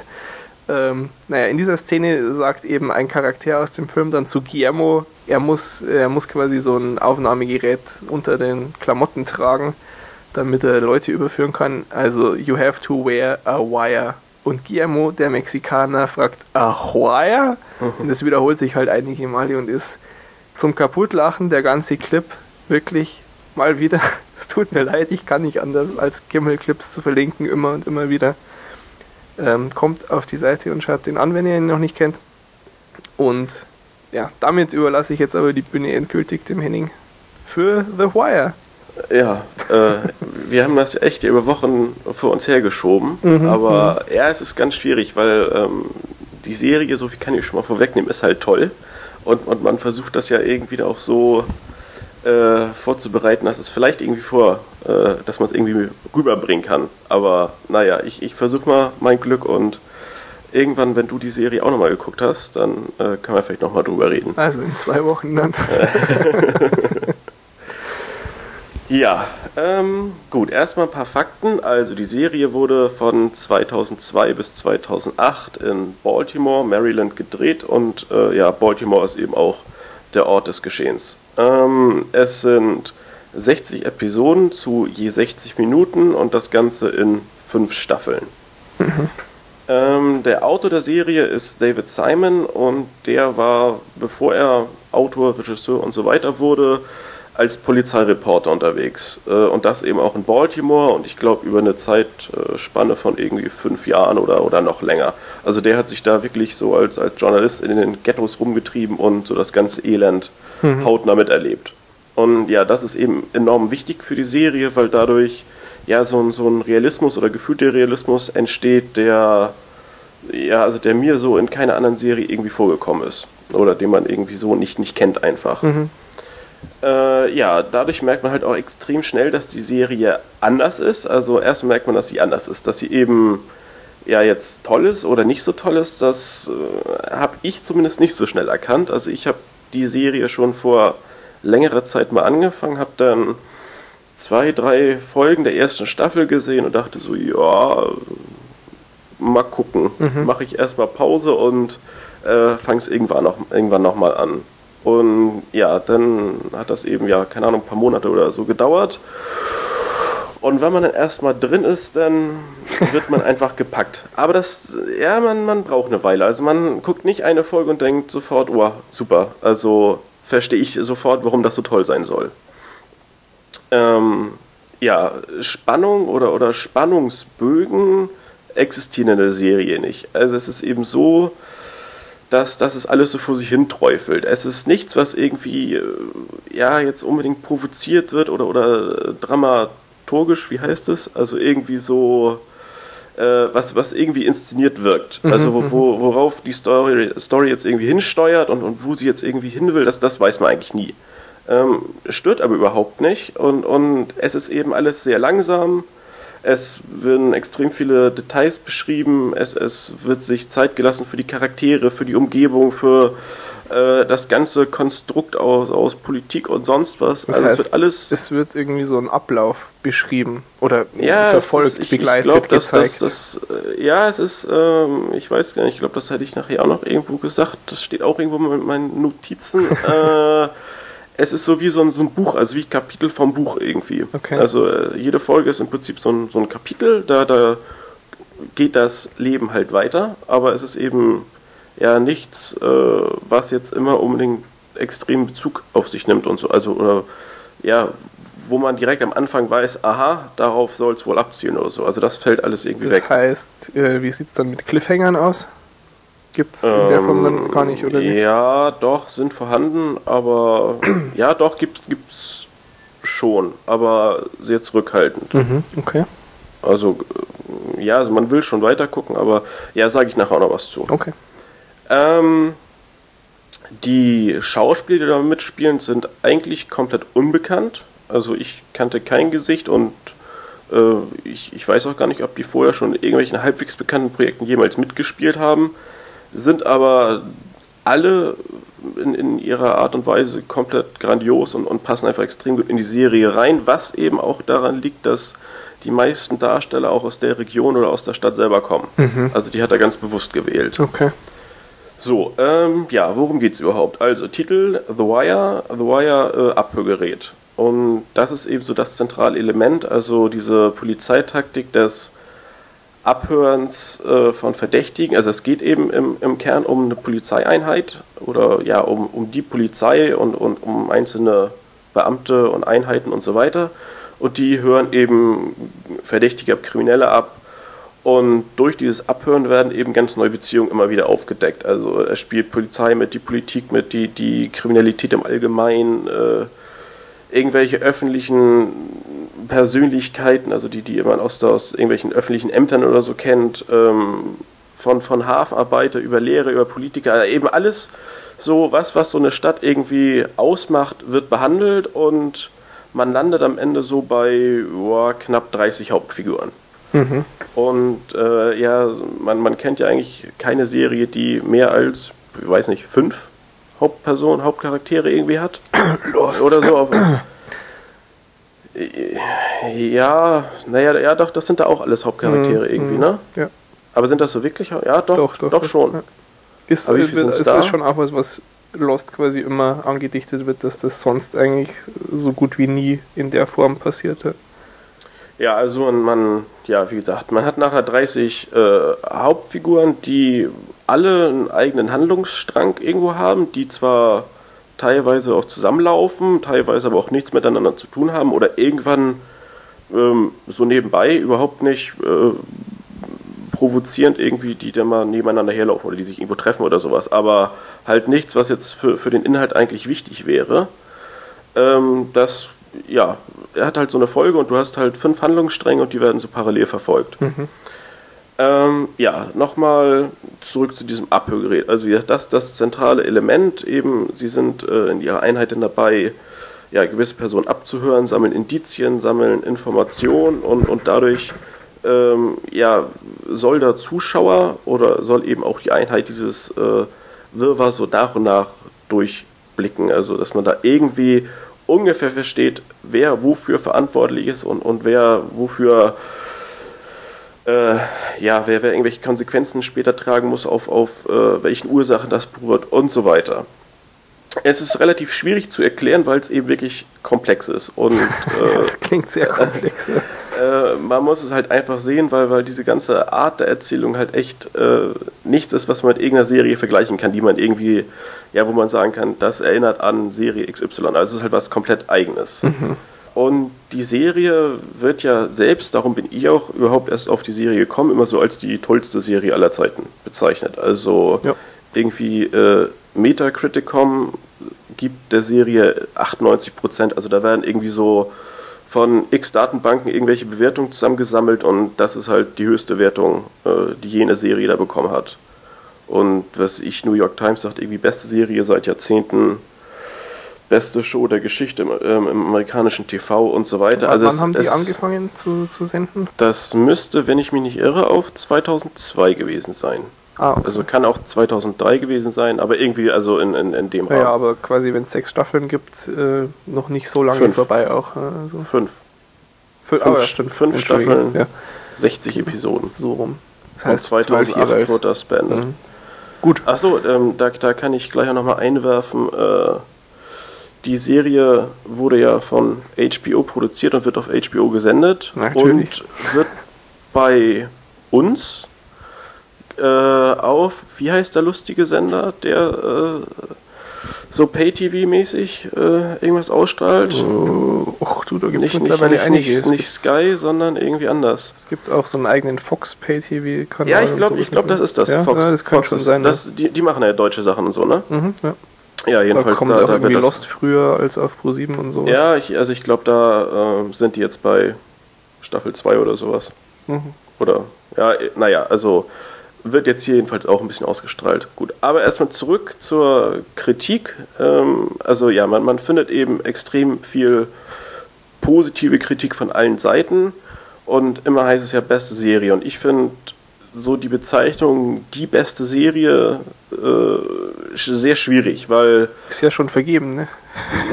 ähm, naja, in dieser Szene sagt eben ein Charakter aus dem Film dann zu Guillermo, er muss, er muss quasi so ein Aufnahmegerät unter den Klamotten tragen, damit er Leute überführen kann. Also, you have to wear a wire. Und Guillermo, der Mexikaner, fragt, a wire? [laughs] Und das wiederholt sich halt einige Male und ist zum Kaputtlachen der ganze Clip wirklich mal wieder. [laughs] Es tut mir leid, ich kann nicht anders als Kimmel-Clips zu verlinken, immer und immer wieder. Ähm, kommt auf die Seite und schaut den an, wenn ihr ihn noch nicht kennt. Und ja, damit überlasse ich jetzt aber die Bühne endgültig dem Henning für The Wire. Ja, äh, wir haben das echt über Wochen vor uns hergeschoben, Mhm, aber ja, es ist ganz schwierig, weil ähm, die Serie, so viel kann ich schon mal vorwegnehmen, ist halt toll und, und man versucht das ja irgendwie auch so äh, vorzubereiten, dass es vielleicht irgendwie vor, äh, dass man es irgendwie rüberbringen kann. Aber naja, ich, ich versuche mal mein Glück und irgendwann, wenn du die Serie auch nochmal geguckt hast, dann äh, können wir vielleicht nochmal drüber reden. Also in zwei Wochen dann. [laughs] [laughs] Ja, ähm, gut, erstmal ein paar Fakten. Also die Serie wurde von 2002 bis 2008 in Baltimore, Maryland gedreht und äh, ja, Baltimore ist eben auch der Ort des Geschehens. Ähm, es sind 60 Episoden zu je 60 Minuten und das Ganze in fünf Staffeln. Ähm, der Autor der Serie ist David Simon und der war, bevor er Autor, Regisseur und so weiter wurde, als Polizeireporter unterwegs. Äh, und das eben auch in Baltimore und ich glaube über eine Zeitspanne von irgendwie fünf Jahren oder, oder noch länger. Also der hat sich da wirklich so als, als Journalist in den Ghettos rumgetrieben und so das ganze Elend mhm. hautnah miterlebt. Und ja, das ist eben enorm wichtig für die Serie, weil dadurch ja so ein, so ein Realismus oder gefühlter Realismus entsteht, der ja, also der mir so in keiner anderen Serie irgendwie vorgekommen ist. Oder den man irgendwie so nicht, nicht kennt einfach. Mhm. Äh, ja, dadurch merkt man halt auch extrem schnell, dass die Serie anders ist. Also erst merkt man, dass sie anders ist, dass sie eben ja jetzt toll ist oder nicht so toll ist. Das äh, habe ich zumindest nicht so schnell erkannt. Also ich habe die Serie schon vor längerer Zeit mal angefangen, habe dann zwei, drei Folgen der ersten Staffel gesehen und dachte so, ja, mal gucken. Mhm. Mache ich erstmal Pause und äh, fange es irgendwann noch, irgendwann noch mal an. Und ja, dann hat das eben ja, keine Ahnung, ein paar Monate oder so gedauert. Und wenn man dann erstmal drin ist, dann [laughs] wird man einfach gepackt. Aber das, ja, man, man braucht eine Weile. Also man guckt nicht eine Folge und denkt sofort, oh, super. Also verstehe ich sofort, warum das so toll sein soll. Ähm, ja, Spannung oder, oder Spannungsbögen existieren in der Serie nicht. Also es ist eben so, dass, dass es alles so vor sich hin träufelt. Es ist nichts, was irgendwie äh, ja jetzt unbedingt provoziert wird oder, oder dramaturgisch, wie heißt es? Also irgendwie so äh, was, was irgendwie inszeniert wirkt. Mhm, also wo, mhm. wo, worauf die Story, Story jetzt irgendwie hinsteuert und, und wo sie jetzt irgendwie hin will, das, das weiß man eigentlich nie. Ähm, stört aber überhaupt nicht und, und es ist eben alles sehr langsam es werden extrem viele Details beschrieben. Es, es wird sich Zeit gelassen für die Charaktere, für die Umgebung, für äh, das ganze Konstrukt aus, aus Politik und sonst was. Das also heißt, es wird alles. Es wird irgendwie so ein Ablauf beschrieben oder ja, verfolgt, ist, ich, begleitet, ich glaub, gezeigt. Das, das, äh, ja, es ist, ähm, ich weiß gar nicht, ich glaube, das hätte ich nachher auch noch irgendwo gesagt. Das steht auch irgendwo in meinen Notizen. [laughs] äh, es ist so wie so ein, so ein, Buch, also wie Kapitel vom Buch irgendwie. Okay. Also äh, jede Folge ist im Prinzip so ein, so ein Kapitel, da, da geht das Leben halt weiter, aber es ist eben ja nichts, äh, was jetzt immer unbedingt extremen Bezug auf sich nimmt und so. Also, oder ja, wo man direkt am Anfang weiß, aha, darauf soll es wohl abzielen oder so. Also das fällt alles irgendwie das weg. Das heißt, äh, wie sieht es dann mit Cliffhangern aus? Gibt es in der Form dann gar nicht, oder wie? Ja, doch, sind vorhanden, aber [clears throat] ja, doch, gibt es schon, aber sehr zurückhaltend. Mhm, okay. Also, ja, also man will schon weiter gucken, aber ja, sage ich nachher auch noch was zu. Okay. Ähm, die Schauspieler, die da mitspielen, sind eigentlich komplett unbekannt. Also ich kannte kein Gesicht und äh, ich, ich weiß auch gar nicht, ob die vorher schon in irgendwelchen halbwegs bekannten Projekten jemals mitgespielt haben sind aber alle in, in, ihrer Art und Weise komplett grandios und, und, passen einfach extrem gut in die Serie rein, was eben auch daran liegt, dass die meisten Darsteller auch aus der Region oder aus der Stadt selber kommen. Mhm. Also die hat er ganz bewusst gewählt. Okay. So, ähm, ja, worum geht es überhaupt? Also Titel The Wire, The Wire äh, Abhörgerät. Und das ist eben so das zentrale Element, also diese Polizeitaktik des Abhörens äh, von Verdächtigen. Also es geht eben im, im, Kern um eine Polizeieinheit oder ja um, um die Polizei und, und um einzelne Beamte und Einheiten und so weiter. Und die hören eben Verdächtige, Kriminelle ab. Und durch dieses Abhören werden eben ganz neue Beziehungen immer wieder aufgedeckt. Also es spielt Polizei mit, die Politik mit, die, die Kriminalität im Allgemeinen, äh, irgendwelche öffentlichen Persönlichkeiten, also die, die man aus, aus irgendwelchen öffentlichen Ämtern oder so kennt, ähm, von, von Hafenarbeiter über Lehrer, über Politiker, eben alles so, was, was so eine Stadt irgendwie ausmacht, wird behandelt und man landet am Ende so bei oh, knapp 30 Hauptfiguren. Mhm. Und äh, ja, man, man kennt ja eigentlich keine Serie, die mehr als, ich weiß nicht, fünf Hauptpersonen, Hauptcharaktere irgendwie hat. Lost. Oder so. Auf, [clears throat] ja, naja, ja, doch, das sind da auch alles Hauptcharaktere mhm. irgendwie, ne? Ja. Aber sind das so wirklich? Ja, doch, doch, doch, doch schon. Ja. Ist, Aber wie viel ist, ist schon auch was, was Lost quasi immer angedichtet wird, dass das sonst eigentlich so gut wie nie in der Form passierte. Ja, also man, man, ja, wie gesagt, man hat nachher 30 äh, Hauptfiguren, die alle einen eigenen Handlungsstrang irgendwo haben, die zwar teilweise auch zusammenlaufen, teilweise aber auch nichts miteinander zu tun haben oder irgendwann ähm, so nebenbei überhaupt nicht äh, provozierend irgendwie, die dann mal nebeneinander herlaufen oder die sich irgendwo treffen oder sowas, aber halt nichts, was jetzt für, für den Inhalt eigentlich wichtig wäre. Ähm, das, ja, er hat halt so eine Folge und du hast halt fünf Handlungsstränge und die werden so parallel verfolgt. Mhm. Ähm, ja, nochmal zurück zu diesem Abhörgerät. Also ja, das das zentrale Element. Eben, sie sind äh, in ihrer Einheit dabei, ja, gewisse Personen abzuhören, sammeln Indizien, sammeln Informationen und, und dadurch ähm, ja, soll der Zuschauer oder soll eben auch die Einheit dieses äh, Wirrwarr so nach und nach durchblicken. Also dass man da irgendwie ungefähr versteht, wer wofür verantwortlich ist und, und wer wofür äh, ja, wer, wer irgendwelche Konsequenzen später tragen muss, auf, auf äh, welchen Ursachen das beruht und so weiter. Es ist relativ schwierig zu erklären, weil es eben wirklich komplex ist. Und, [laughs] äh, das klingt sehr komplex. [laughs] Äh, man muss es halt einfach sehen, weil, weil diese ganze Art der Erzählung halt echt äh, nichts ist, was man mit irgendeiner Serie vergleichen kann, die man irgendwie, ja, wo man sagen kann, das erinnert an Serie XY. Also es ist halt was komplett eigenes. Mhm. Und die Serie wird ja selbst, darum bin ich auch überhaupt erst auf die Serie gekommen, immer so als die tollste Serie aller Zeiten bezeichnet. Also ja. irgendwie äh, Metacriticom gibt der Serie 98 Prozent. Also da werden irgendwie so von x Datenbanken irgendwelche Bewertungen zusammengesammelt und das ist halt die höchste Wertung, äh, die jene Serie da bekommen hat. Und was ich, New York Times sagt, irgendwie beste Serie seit Jahrzehnten beste Show der Geschichte im, ähm, im amerikanischen TV und so weiter. Also wann es, haben die es, angefangen zu, zu senden? Das müsste, wenn ich mich nicht irre, auch 2002 gewesen sein. Ah, okay. Also kann auch 2003 gewesen sein, aber irgendwie also in, in, in dem Rahmen. Ja, aber quasi wenn es sechs Staffeln gibt, äh, noch nicht so lange fünf. vorbei auch. Also. Fünf. Fünf, fünf, ja, stimmt. fünf Staffeln, ja. 60 Episoden. So rum. Das heißt, 2008 wurde das beendet. Mhm. Gut. Achso, ähm, da, da kann ich gleich auch nochmal einwerfen, äh, die Serie wurde ja von HBO produziert und wird auf HBO gesendet Natürlich. und wird bei uns äh, auf, wie heißt der lustige Sender, der äh, so Pay-TV-mäßig äh, irgendwas ausstrahlt? Oh, och, du, da gibt es mittlerweile nicht, einiges. Nicht, nicht Sky, sondern irgendwie anders. Es gibt auch so einen eigenen Fox Pay-TV-Kanal. Ja, ich glaube, so glaub, das ist das. Ja, Fox, ja, das kann Fox schon sein. Das, die, die machen ja deutsche Sachen und so, ne? Mhm, ja. Ja, jedenfalls da kommt da, auch da irgendwie Lost früher als auf Pro 7 und so. Ja, ich, also ich glaube, da äh, sind die jetzt bei Staffel 2 oder sowas. Mhm. Oder, ja, naja, also wird jetzt hier jedenfalls auch ein bisschen ausgestrahlt. Gut, aber erstmal zurück zur Kritik. Ähm, also ja, man, man findet eben extrem viel positive Kritik von allen Seiten und immer heißt es ja beste Serie und ich finde so die Bezeichnung die beste Serie äh, sehr schwierig, weil. Ist ja schon vergeben, ne?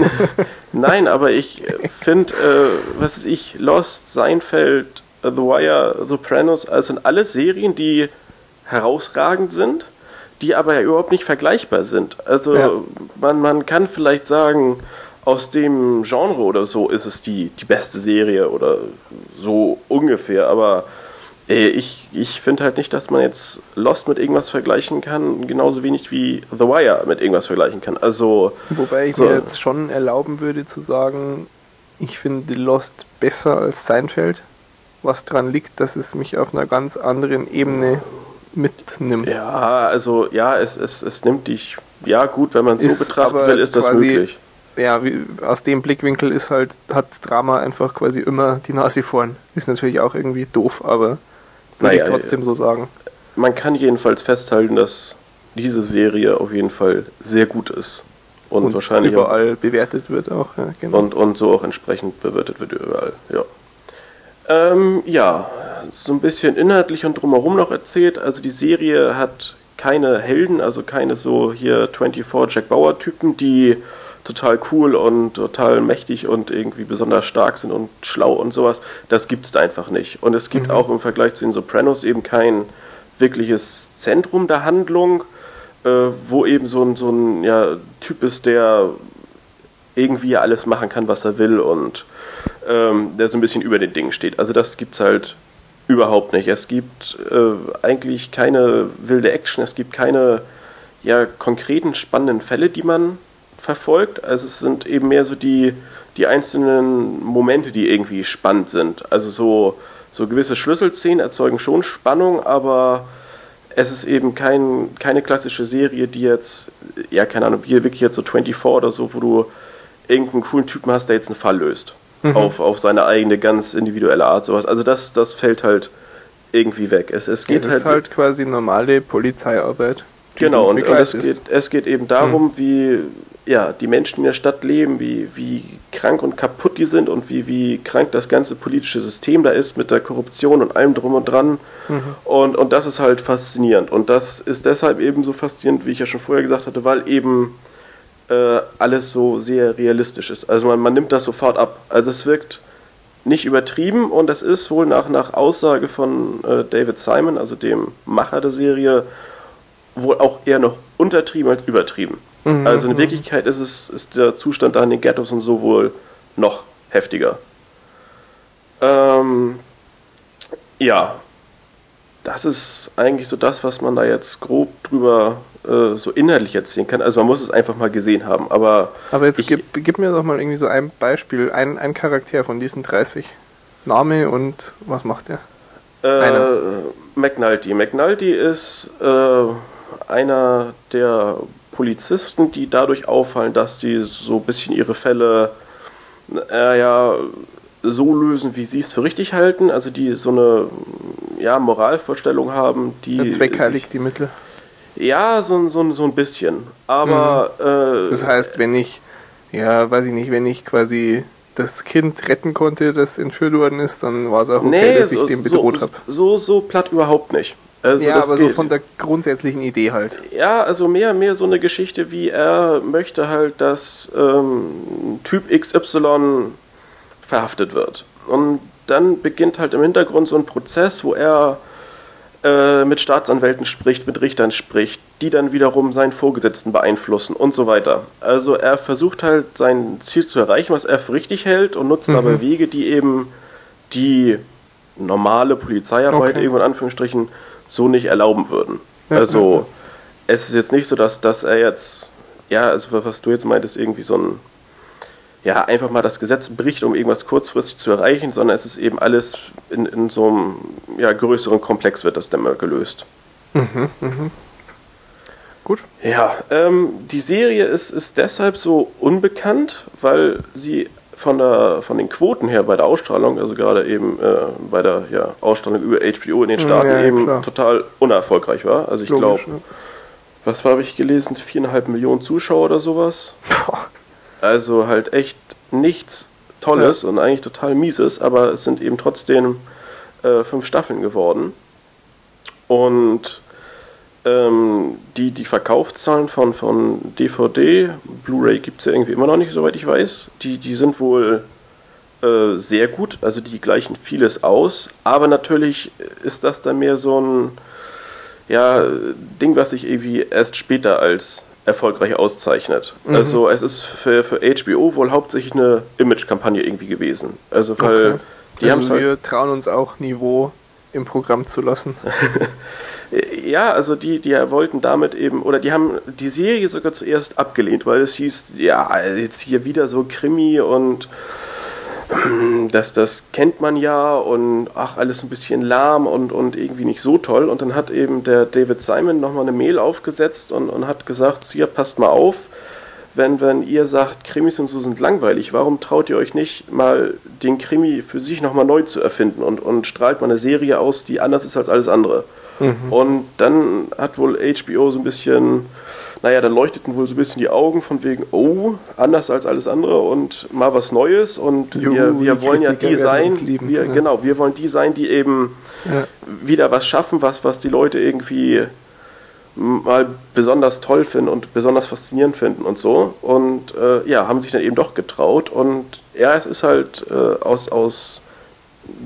[laughs] Nein, aber ich finde, äh, was ist ich, Lost, Seinfeld, The Wire, Sopranos, also sind alles Serien, die herausragend sind, die aber ja überhaupt nicht vergleichbar sind. Also ja. man, man kann vielleicht sagen, aus dem Genre oder so ist es die, die beste Serie oder so ungefähr, aber äh, ich, ich finde halt nicht, dass man jetzt Lost mit irgendwas vergleichen kann, genauso wenig wie The Wire mit irgendwas vergleichen kann. Also. Wobei ich so mir jetzt schon erlauben würde zu sagen, ich finde Lost besser als Seinfeld, was daran liegt, dass es mich auf einer ganz anderen Ebene mitnimmt. Ja, also ja, es, es, es nimmt dich, ja gut, wenn man es so betrachten will, ist das möglich. Ja, wie, aus dem Blickwinkel ist halt, hat Drama einfach quasi immer die Nase vorn. Ist natürlich auch irgendwie doof, aber würde naja, ich trotzdem so sagen. Man kann jedenfalls festhalten, dass diese Serie auf jeden Fall sehr gut ist. Und, und wahrscheinlich überall auch, bewertet wird auch. Ja, genau. und, und so auch entsprechend bewertet wird überall, ja. Ähm, ja, so ein bisschen inhaltlich und drumherum noch erzählt. Also die Serie hat keine Helden, also keine so hier 24 Jack Bauer Typen, die total cool und total mächtig und irgendwie besonders stark sind und schlau und sowas. Das gibt es da einfach nicht. Und es gibt mhm. auch im Vergleich zu den Sopranos eben kein wirkliches Zentrum der Handlung, äh, wo eben so ein, so ein ja, Typ ist, der irgendwie alles machen kann, was er will und ähm, der so ein bisschen über den Dingen steht. Also das gibt's halt überhaupt nicht. Es gibt äh, eigentlich keine wilde Action, es gibt keine ja, konkreten spannenden Fälle, die man verfolgt. Also es sind eben mehr so die, die einzelnen Momente, die irgendwie spannend sind. Also so, so gewisse Schlüsselszenen erzeugen schon Spannung, aber es ist eben kein, keine klassische Serie, die jetzt, ja, keine Ahnung, wie wirklich jetzt so 24 oder so, wo du irgendeinen coolen Typen hast, der jetzt einen Fall löst. Mhm. Auf, auf seine eigene, ganz individuelle Art, sowas. Also das, das fällt halt irgendwie weg. Es, es geht es halt. ist halt quasi normale Polizeiarbeit. Genau, und, und es, geht, es geht eben darum, mhm. wie ja, die Menschen in der Stadt leben, wie, wie krank und kaputt die sind und wie, wie krank das ganze politische System da ist mit der Korruption und allem drum und dran. Mhm. Und, und das ist halt faszinierend. Und das ist deshalb eben so faszinierend, wie ich ja schon vorher gesagt hatte, weil eben äh, alles so sehr realistisch ist. Also man, man nimmt das sofort ab. Also es wirkt nicht übertrieben und es ist wohl nach, nach Aussage von äh, David Simon, also dem Macher der Serie, wohl auch eher noch untertrieben als übertrieben. Mhm. Also in Wirklichkeit ist es ist der Zustand da in den Ghettos und so wohl noch heftiger. Ähm, ja, das ist eigentlich so das, was man da jetzt grob drüber äh, so inhaltlich erzählen kann. Also man muss es einfach mal gesehen haben. Aber, aber jetzt ich, gib, gib, mir doch mal irgendwie so ein Beispiel, ein, ein Charakter von diesen 30. Name und was macht er? Äh, McNulty. McNulty ist äh, einer der Polizisten, die dadurch auffallen, dass sie so ein bisschen ihre Fälle äh, ja, so lösen, wie sie es für richtig halten. Also die so eine ja, Moralvorstellung haben, die. Der Zweck heiligt die Mittel. Ja, so, so, so ein bisschen. Aber. Mhm. Äh, das heißt, wenn ich, ja, weiß ich nicht, wenn ich quasi das Kind retten konnte, das entführt worden ist, dann war es auch okay, nee, dass ich so, den bedroht so, habe. So, so platt überhaupt nicht. Also ja, aber so von der grundsätzlichen Idee halt. Ja, also mehr, mehr so eine Geschichte, wie er möchte halt, dass ähm, Typ XY verhaftet wird. Und dann beginnt halt im Hintergrund so ein Prozess, wo er äh, mit Staatsanwälten spricht, mit Richtern spricht, die dann wiederum seinen Vorgesetzten beeinflussen und so weiter. Also er versucht halt sein Ziel zu erreichen, was er für richtig hält und nutzt mhm. dabei Wege, die eben die normale Polizeiarbeit okay. irgendwo in Anführungsstrichen so nicht erlauben würden. Ja, also ja. es ist jetzt nicht so, dass, dass er jetzt, ja, also was du jetzt meintest, irgendwie so ein, ja, einfach mal das Gesetz bricht, um irgendwas kurzfristig zu erreichen, sondern es ist eben alles in, in so einem ja, größeren Komplex wird das dann mal gelöst. Mhm, mhm. Gut. Ja, ähm, die Serie ist, ist deshalb so unbekannt, weil sie von, der, von den Quoten her bei der Ausstrahlung, also gerade eben äh, bei der ja, Ausstrahlung über HBO in den Staaten ja, eben klar. total unerfolgreich war. Also ich glaube, ja. was habe ich gelesen, viereinhalb Millionen Zuschauer oder sowas. Also halt echt nichts Tolles ja. und eigentlich total Mieses, aber es sind eben trotzdem äh, fünf Staffeln geworden. Und ähm, die, die Verkaufszahlen von, von DVD, Blu-ray gibt es ja irgendwie immer noch nicht, soweit ich weiß. Die, die sind wohl äh, sehr gut, also die gleichen vieles aus. Aber natürlich ist das dann mehr so ein ja, Ding, was sich irgendwie erst später als erfolgreich auszeichnet. Mhm. Also es ist für, für HBO wohl hauptsächlich eine Image-Kampagne irgendwie gewesen. Also weil okay. die also haben wir halt trauen uns auch Niveau im Programm zu lassen. [laughs] Ja, also die, die wollten damit eben, oder die haben die Serie sogar zuerst abgelehnt, weil es hieß, ja, jetzt hier wieder so Krimi und [clears throat] das, das kennt man ja und ach, alles ein bisschen lahm und, und irgendwie nicht so toll. Und dann hat eben der David Simon nochmal eine Mail aufgesetzt und, und hat gesagt, hier, passt mal auf, wenn, wenn ihr sagt, Krimis und so sind langweilig, warum traut ihr euch nicht mal den Krimi für sich nochmal neu zu erfinden und, und strahlt mal eine Serie aus, die anders ist als alles andere? Mhm. Und dann hat wohl HBO so ein bisschen, naja, dann leuchteten wohl so ein bisschen die Augen von wegen, oh, anders als alles andere und mal was Neues und Juhu, wir, wir wollen ja die sein, lieben, wir, ja. genau, wir wollen die sein, die eben ja. wieder was schaffen, was, was die Leute irgendwie mal besonders toll finden und besonders faszinierend finden und so. Und äh, ja, haben sich dann eben doch getraut. Und ja, es ist halt äh, aus, aus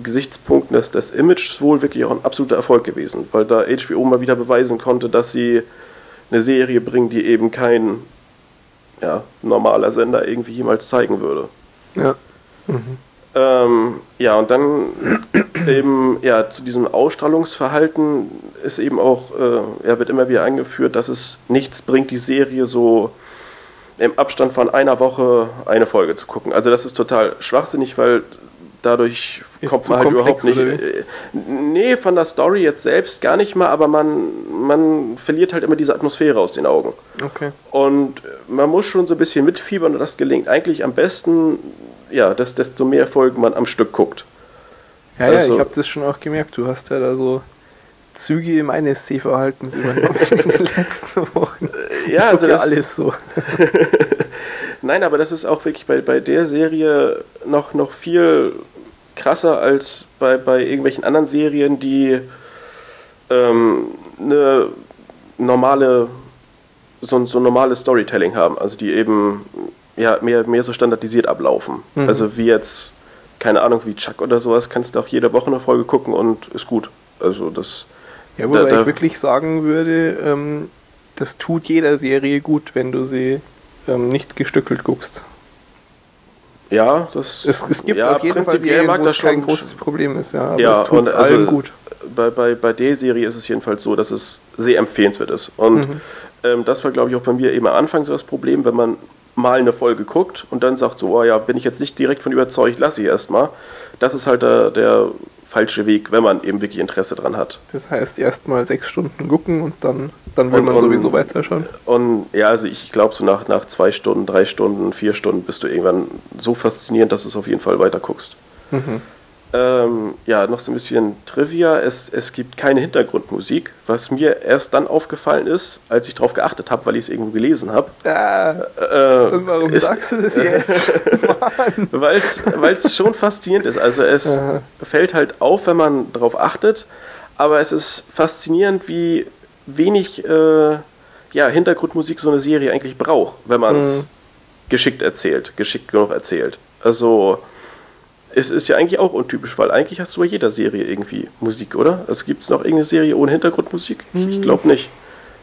Gesichtspunkten des, des Images wohl wirklich auch ein absoluter Erfolg gewesen, weil da HBO mal wieder beweisen konnte, dass sie eine Serie bringen, die eben kein ja, normaler Sender irgendwie jemals zeigen würde. Ja. Mhm. Ähm, ja, und dann eben, ja, zu diesem Ausstrahlungsverhalten ist eben auch, äh, ja, wird immer wieder eingeführt, dass es nichts bringt, die Serie so im Abstand von einer Woche eine Folge zu gucken. Also das ist total schwachsinnig, weil dadurch Ist kommt man halt komplex, überhaupt nicht. äh, Nee, von der Story jetzt selbst gar nicht mal, aber man, man verliert halt immer diese Atmosphäre aus den Augen. Okay. Und man muss schon so ein bisschen mitfiebern und das gelingt eigentlich am besten, ja, dass, desto mehr Folgen man am Stück guckt. Ja, ja, Also- ich habe das schon auch gemerkt. Du hast ja da so Züge meines Sehverhaltens übernommen [laughs] in den letzten Wochen. Äh, Ja, also ja das, alles so. [laughs] Nein, aber das ist auch wirklich bei, bei der Serie noch, noch viel krasser als bei, bei irgendwelchen anderen Serien, die ähm, eine normale, so, so normales Storytelling haben, also die eben ja, mehr, mehr so standardisiert ablaufen. Mhm. Also wie jetzt, keine Ahnung, wie Chuck oder sowas, kannst du auch jede Woche eine Folge gucken und ist gut. Also das. Ja, wobei Da- da- ich wirklich sagen würde, ähm, das tut jeder Serie gut, wenn du sie ähm, nicht gestückelt guckst. Ja, das. Es, es gibt ja, auf jeden Fall Serien, mag wo das es kein schon- großes Problem ist, ja. Aber Ja, es tut und allen also- gut. bei, bei, bei der Serie ist es jedenfalls so, dass es sehr empfehlenswert ist. Und Mhm. ähm, das war, glaube ich, auch bei mir eben am Anfang so das Problem, wenn man mal eine Folge guckt und dann sagt so, oh ja, bin ich jetzt nicht direkt von überzeugt, lasse ich erstmal. Das ist halt der, der falsche Weg, wenn man eben wirklich Interesse dran hat. Das heißt, erst mal sechs Stunden gucken und dann, dann will Und- man und- sowieso weiterschauen. Und ja, also ich glaube, so nach, nach zwei Stunden, drei Stunden, vier Stunden bist du irgendwann so faszinierend, dass du es auf jeden Fall weiter guckst. Mhm. Ähm, ja, noch so ein bisschen Trivia. Es, es gibt keine Hintergrundmusik, was mir erst dann aufgefallen ist, als ich darauf geachtet habe, weil ich es irgendwo gelesen habe. Ah, Äh, und warum ist- sagst du das jetzt? [laughs] Weil es schon faszinierend ist. Also es Aha. fällt halt auf, wenn man darauf achtet, aber es ist faszinierend, wie wenig äh, ja, Hintergrundmusik so eine Serie eigentlich braucht, wenn man es Mhm. geschickt erzählt, geschickt genug erzählt. Also es ist ja eigentlich auch untypisch, weil eigentlich hast du bei jeder Serie irgendwie Musik, oder? Also gibt es noch irgendeine Serie ohne Hintergrundmusik? Mhm. Ich glaube nicht.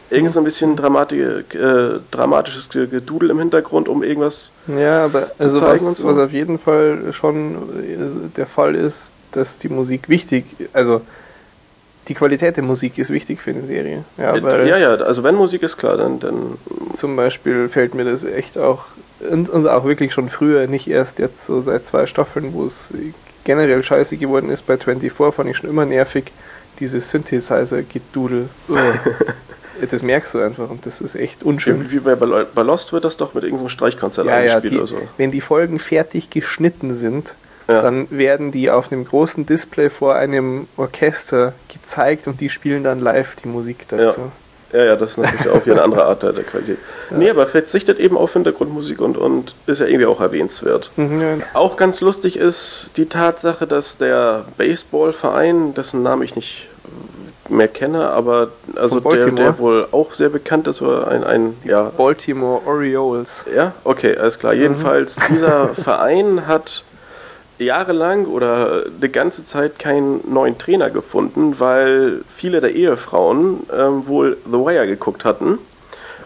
Irgend so ein bisschen äh, dramatisches Ge- Gedudel im Hintergrund, um irgendwas Ja, aber also was, zeigen und so. was auf jeden Fall schon äh, der Fall ist, dass die Musik wichtig, also die Qualität der Musik ist wichtig für eine Serie. Ja, weil ja, ja, also wenn Musik ist klar, dann, dann zum Beispiel fällt mir das echt auch und, und auch wirklich schon früher, nicht erst jetzt so seit zwei Staffeln, wo es generell scheiße geworden ist. Bei 24 fand ich schon immer nervig, dieses Synthesizer-Gedudel. das merkst du einfach und das ist echt unschön. wie bei, bei Lost wird das doch mit irgendeinem Streichkonzert Ja, ja, eingespielt die, oder so. wenn die Folgen fertig geschnitten sind, Ja. dann werden die auf einem großen Display vor einem Orchester gezeigt und die spielen dann live die Musik dazu. Ja, ja, das ist natürlich auch wieder eine andere Art der, der Qualität. [laughs] Nee, aber verzichtet eben auf Hintergrundmusik und, und ist ja irgendwie auch erwähnenswert. Mhm, ja. Auch ganz lustig ist die Tatsache, dass der Baseballverein, dessen Namen ich nicht mehr kenne, aber also der, der wohl auch sehr bekannt ist, war ein, ein ja, Baltimore Orioles. ja, okay, alles klar. Jedenfalls, dieser [laughs] Verein hat jahrelang oder eine ganze Zeit keinen neuen Trainer gefunden, weil viele der Ehefrauen ähm, wohl The Wire geguckt hatten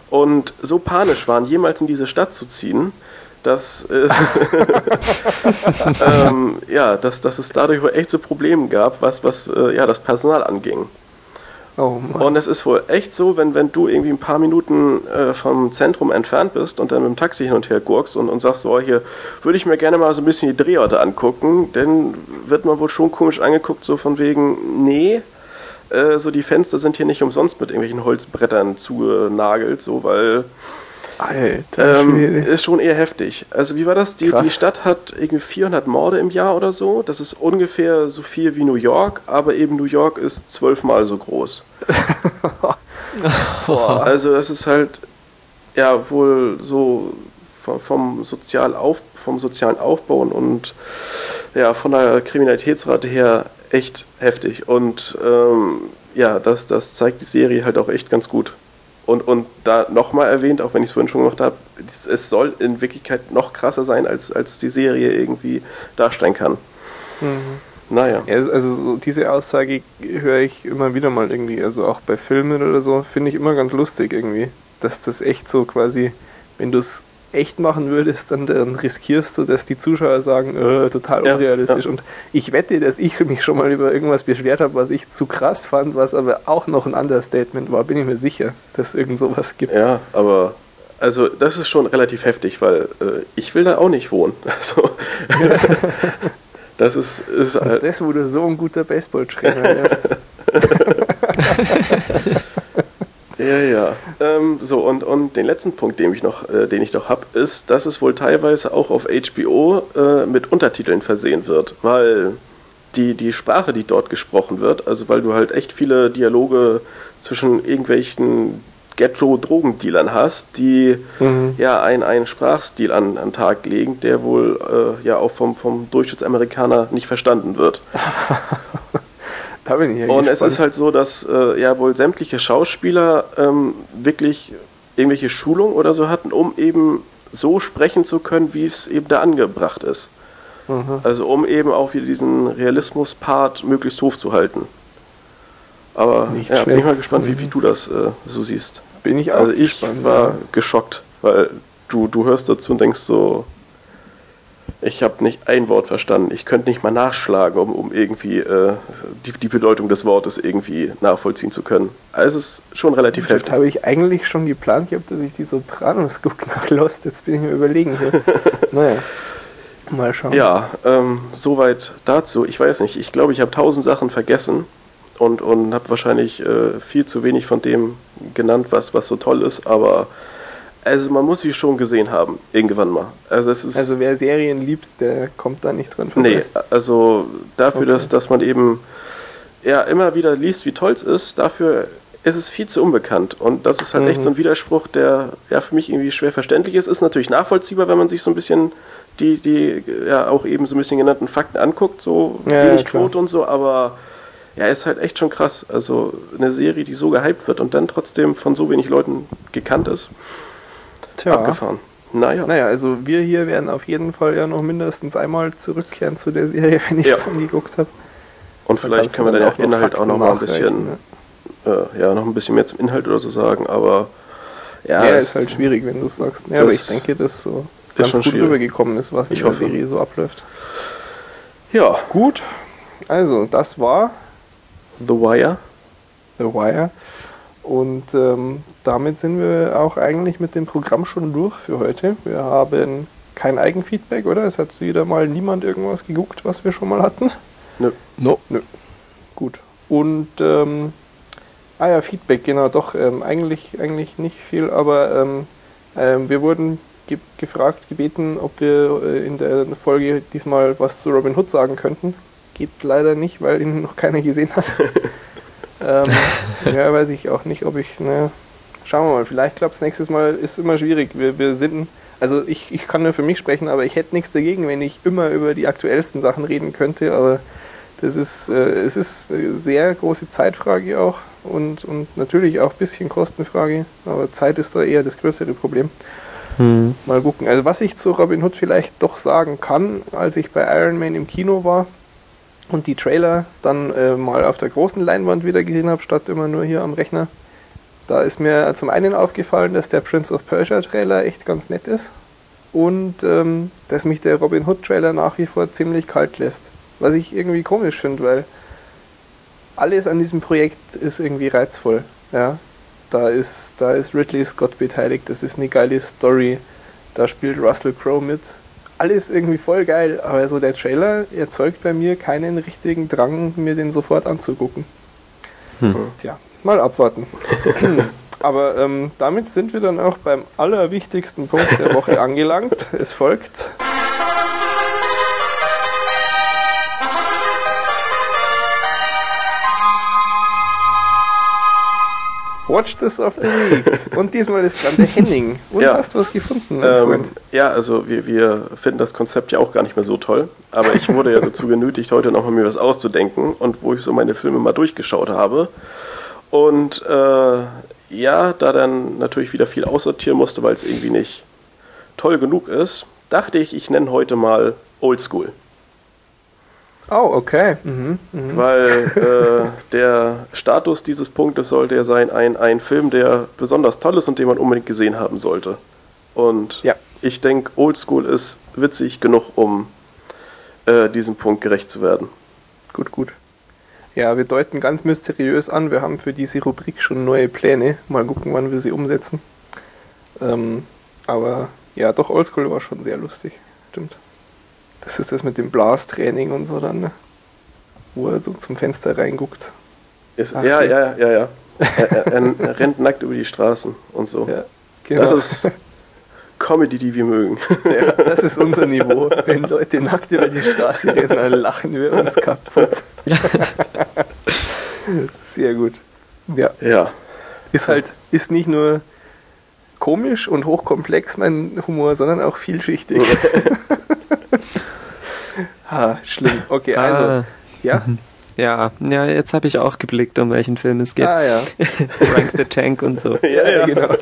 und so panisch waren, jemals in diese Stadt zu ziehen, dass, äh, [laughs] [laughs] ähm, ja, dass, dass es dadurch wohl echt so Probleme gab, was, was äh, ja, das Personal anging. Oh. Und es ist wohl echt so, wenn, wenn du irgendwie ein paar Minuten äh, vom Zentrum entfernt bist und dann mit dem Taxi hin und her gurkst und, und sagst, so, hier würde ich mir gerne mal so ein bisschen die Drehorte angucken, dann wird man wohl schon komisch angeguckt, so von wegen, nee, äh, so die Fenster sind hier nicht umsonst mit irgendwelchen Holzbrettern zugenagelt, so, weil Alter, ähm, ist schon eher heftig. Also wie war das? Die, Krass. die Stadt hat irgendwie 400 Morde im Jahr oder so. Das ist ungefähr so viel wie New York, aber eben New York ist zwölfmal so groß. [laughs] Boah. Also das ist halt ja wohl so vom, vom, Sozial auf, vom sozialen Aufbau und- und ja, von der Kriminalitätsrate her echt heftig. Und ähm, ja, das, das zeigt die Serie halt auch echt ganz gut. Und, und da nochmal erwähnt, auch wenn ich es vorhin schon gemacht habe, es- es soll in Wirklichkeit noch krasser sein, als, als die Serie irgendwie darstellen kann. Mhm. Naja. Ja, also so diese Aussage höre ich immer wieder mal irgendwie, also auch bei Filmen oder so, finde ich immer ganz lustig irgendwie, dass das echt so quasi, wenn du es echt machen würdest, dann, dann riskierst du, dass die Zuschauer sagen, äh, total Ja, unrealistisch. ja. Und ich wette, dass ich mich schon mal über irgendwas beschwert habe, was ich zu krass fand, was aber auch noch ein Understatement war, bin ich mir sicher, dass es irgend sowas gibt. Ja, aber also das ist schon relativ heftig, weil äh, ich will da auch nicht wohnen. [laughs] Also das ist, ist halt, Das, wo du so ein guter Baseballtrainer wärst. [laughs] [laughs] ja, ja. Ähm, so, und, und den letzten Punkt, den ich noch, äh, den ich noch habe, ist, dass es wohl teilweise auch auf HBO äh, mit Untertiteln versehen wird, weil die, die Sprache, die dort gesprochen wird, also weil du halt echt viele Dialoge zwischen irgendwelchen Ghetto-Drogendealern hast, die Mhm. ja einen, einen Sprachstil an, an den Tag legen, der wohl äh, ja auch vom, vom Durchschnittsamerikaner nicht verstanden wird. [laughs] Da bin ich ja Und es gespannt. ist halt so, dass äh, ja wohl sämtliche Schauspieler ähm, wirklich irgendwelche Schulung oder so hatten, um eben so sprechen zu können, wie es eben da angebracht ist. Mhm. Also um eben auch wieder diesen Realismus-Part möglichst hochzuhalten. Aber Nicht ja, bin schlecht. ich mal gespannt, wie, wie du das äh, so siehst. bin ich auch Also ich gespannt. war ja. geschockt, weil du, du hörst dazu und denkst so, ich habe nicht ein Wort verstanden. Ich könnte nicht mal nachschlagen, um, um irgendwie äh, die, die Bedeutung des Wortes irgendwie nachvollziehen zu können. Also es ist schon relativ Jetzt heftig. habe ich eigentlich schon geplant gehabt, dass ich die Sopranos gucke nach Lost. Jetzt bin ich mir überlegen hier. [laughs] naja, mal schauen. Ja, ähm, soweit dazu. Ich weiß nicht, ich glaube, ich habe tausend Sachen vergessen und, und habe wahrscheinlich äh, viel zu wenig von dem genannt, was, was so toll ist, aber also man muss sie schon gesehen haben, irgendwann mal. Also es ist Also wer Serien liebt, der kommt da nicht dran vorbei. Nee, also dafür, Okay. dass, dass man eben ja immer wieder liest, wie toll es ist, dafür ist es viel zu unbekannt. Und das ist halt echt Mhm. so ein Widerspruch, der ja für mich irgendwie schwer verständlich ist. Ist natürlich nachvollziehbar, wenn man sich so ein bisschen die, die ja auch eben so ein bisschen genannten Fakten anguckt, so Ja, wenig ja. Quote und so, aber ja, ist halt echt schon krass. Also eine Serie, die so gehypt wird und dann trotzdem von so wenig Leuten gekannt ist, Tja. abgefahren. Naja. Naja, also wir hier werden auf jeden Fall ja noch mindestens einmal zurückkehren zu der Serie, wenn ich es Ja. dann geguckt habe. Und vielleicht können wir dann auch Inhalt auch noch mal ein bisschen Ne? äh, ja, noch ein bisschen mehr zum Inhalt oder so sagen, aber ja, Ja, es- ist halt schwierig, wenn du sagst. Ja, aber ich denke, dass so ganz schon gut schwierig. rübergekommen ist, was in Ich der hoffe. Serie so abläuft. Ja, Gut, also das war The Wire. The Wire. Und ähm, damit sind wir auch eigentlich mit dem Programm schon durch für heute. Wir haben kein Eigenfeedback, oder? Es hat wieder mal niemand irgendwas geguckt, was wir schon mal hatten. Nö. No. Nö. Gut. Und ähm, ah ja, Feedback, genau, doch, ähm, eigentlich, eigentlich nicht viel, aber ähm, ähm, wir wurden ge gefragt, gebeten, ob wir äh, in der Folge diesmal was zu Robin Hood sagen könnten. Geht leider nicht, weil ihn noch keiner gesehen hat. [laughs] ähm, [laughs] ja, weiß ich auch nicht, ob ich, ne, schauen wir mal, vielleicht klappt es nächstes Mal, ist immer schwierig. Wir, wir sind, also ich, ich kann nur für mich sprechen, aber ich hätte nichts dagegen, wenn ich immer über die aktuellsten Sachen reden könnte, aber das ist, äh, es ist eine sehr große Zeitfrage auch und, und natürlich auch ein bisschen Kostenfrage, aber Zeit ist da eher das größere Problem. Hm. Mal gucken. Also was ich zu Robin Hood vielleicht doch sagen kann, als ich bei Iron Man im Kino war und die Trailer dann äh, mal auf der großen Leinwand wieder gesehen habe, statt immer nur hier am Rechner, da ist mir zum einen aufgefallen, dass der Prince of Persia Trailer echt ganz nett ist und ähm, dass mich der Robin Hood Trailer nach wie vor ziemlich kalt lässt. Was ich irgendwie komisch finde, weil alles an diesem Projekt ist irgendwie reizvoll. Ja, da ist, da ist Ridley Scott beteiligt, das ist eine geile Story, da spielt Russell Crowe mit. Alles irgendwie voll geil, aber so der Trailer erzeugt bei mir keinen richtigen Drang, mir den sofort anzugucken. Hm. Tja, mal abwarten. [laughs] aber ähm, damit sind wir dann auch beim allerwichtigsten Punkt der Woche [laughs] angelangt. Es folgt. Watch This of the Week. Und diesmal ist dran der [laughs] Henning. Und Ja. hast was gefunden, Ähm, ja, also wir, wir finden das Konzept ja auch gar nicht mehr so toll, aber ich wurde ja [laughs] dazu genötigt, heute nochmal mir was auszudenken und wo ich so meine Filme mal durchgeschaut habe. Und äh, ja, da dann natürlich wieder viel aussortieren musste, weil es irgendwie nicht toll genug ist, dachte ich, ich nenne heute mal Oldschool. Oh, okay. Mhm, mhm. Weil äh, der Status dieses Punktes sollte ja sein, ein, ein Film, der besonders toll ist und den man unbedingt gesehen haben sollte. Und Ja. ich denke, Oldschool ist witzig genug, um äh, diesem Punkt gerecht zu werden. Gut, gut. Ja, wir deuten ganz mysteriös an, wir haben für diese Rubrik schon neue Pläne. Mal gucken, wann wir sie umsetzen. Ähm, aber ja, doch, Oldschool war schon sehr lustig. Stimmt. Das ist das mit dem Blastraining und so dann, ne? wo er so zum Fenster reinguckt. Ist, ja, ja. ja, ja, [laughs] ja. er, er, er rennt nackt über die Straßen und so. Ja, genau. Das ist Comedy, die wir mögen. [laughs] ja, das ist unser Niveau. [laughs] Wenn Leute nackt über die Straße rennen, dann lachen wir uns kaputt. Sehr gut. Ja, Ja. ist halt, ist nicht nur komisch und hochkomplex mein Humor, sondern auch vielschichtig. Ah, schlimm. Okay, also, Ah, ja? ja, ja, jetzt habe ich auch geblickt, um welchen Film es geht. Ah, ja. [laughs] Frank the Tank und so. [laughs] Ja, ja. genau. [laughs]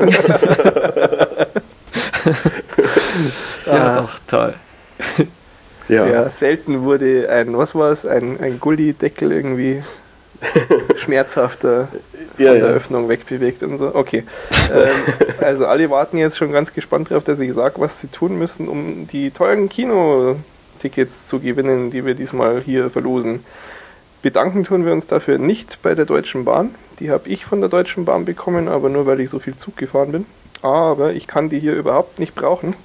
Ja, Ah. doch, toll. Ja. Ja, selten wurde ein, was war es, ein, ein Gullideckel irgendwie schmerzhafter von Ja, der ja. Öffnung wegbewegt und so. Okay. ähm, also alle warten jetzt schon ganz gespannt darauf, dass ich sage, was sie tun müssen, um die tollen Kinotickets zu gewinnen, die wir diesmal hier verlosen. Bedanken tun wir uns dafür nicht bei der Deutschen Bahn. Die habe ich von der Deutschen Bahn bekommen, aber nur weil ich so viel Zug gefahren bin. Aber ich kann die hier überhaupt nicht brauchen.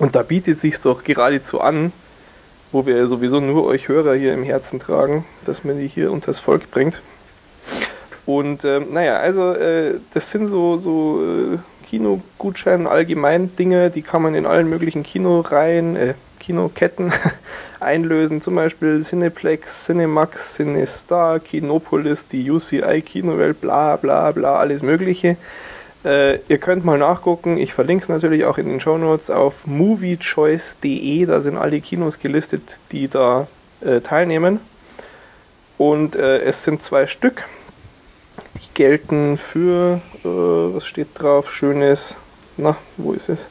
Und da bietet sich doch geradezu an, wo wir sowieso nur euch Hörer hier im Herzen tragen, dass man die hier unters Volk bringt. Und ähm, naja, also äh, das sind so, so äh, Kinogutscheine, allgemein Dinge, die kann man in allen möglichen Kinoreihen, äh, Kinoketten [laughs] einlösen, zum Beispiel Cineplex, Cinemax, Cinestar, Kinopolis, die UCI Kinowelt, bla bla bla, alles Mögliche. Äh, ihr könnt mal nachgucken, ich verlinke es natürlich auch in den Shownotes auf moviechoice.de, da sind alle Kinos gelistet, die da äh, teilnehmen. Und äh, es sind zwei Stück, die gelten für, äh, was steht drauf, schönes, na, wo ist es?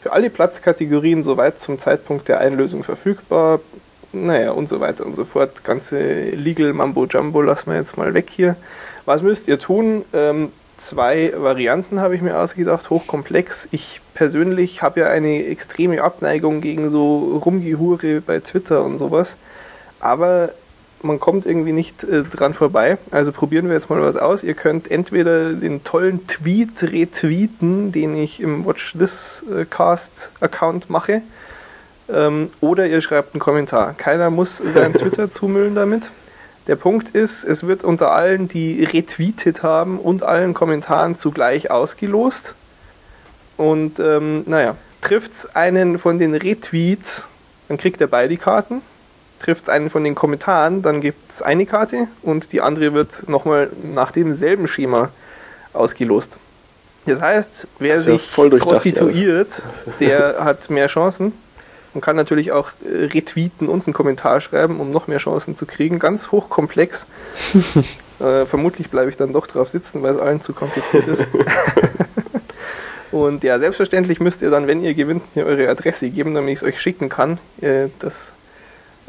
Für alle Platzkategorien soweit zum Zeitpunkt der Einlösung verfügbar. Naja, und so weiter und so fort. Ganze Legal Mambo Jumbo lassen wir jetzt mal weg hier. Was müsst ihr tun? Ähm, zwei Varianten habe ich mir ausgedacht, hochkomplex. Ich persönlich habe ja eine extreme Abneigung gegen so Rumgehure bei Twitter und sowas. Aber man kommt irgendwie nicht äh, dran vorbei. Also probieren wir jetzt mal was aus. Ihr könnt entweder den tollen Tweet retweeten, den ich im Watch This äh, Cast Account mache, ähm, oder ihr schreibt einen Kommentar. Keiner muss sein [laughs] Twitter zumüllen damit. Der Punkt ist, es wird unter allen, die retweetet haben und allen Kommentaren zugleich ausgelost. Und ähm, naja, trifft einen von den Retweets, dann kriegt er beide Karten. Trifft einen von den Kommentaren, dann gibt es eine Karte und die andere wird nochmal nach demselben Schema ausgelost. Das heißt, wer Das sich prostituiert, [laughs] der hat mehr Chancen. Man kann natürlich auch äh, retweeten und einen Kommentar schreiben, um noch mehr Chancen zu kriegen. Ganz hochkomplex. [laughs] äh, vermutlich bleibe ich dann doch drauf sitzen, weil es allen zu kompliziert ist. [laughs] und ja, selbstverständlich müsst ihr dann, wenn ihr gewinnt, mir eure Adresse geben, damit ich es euch schicken kann. Äh, das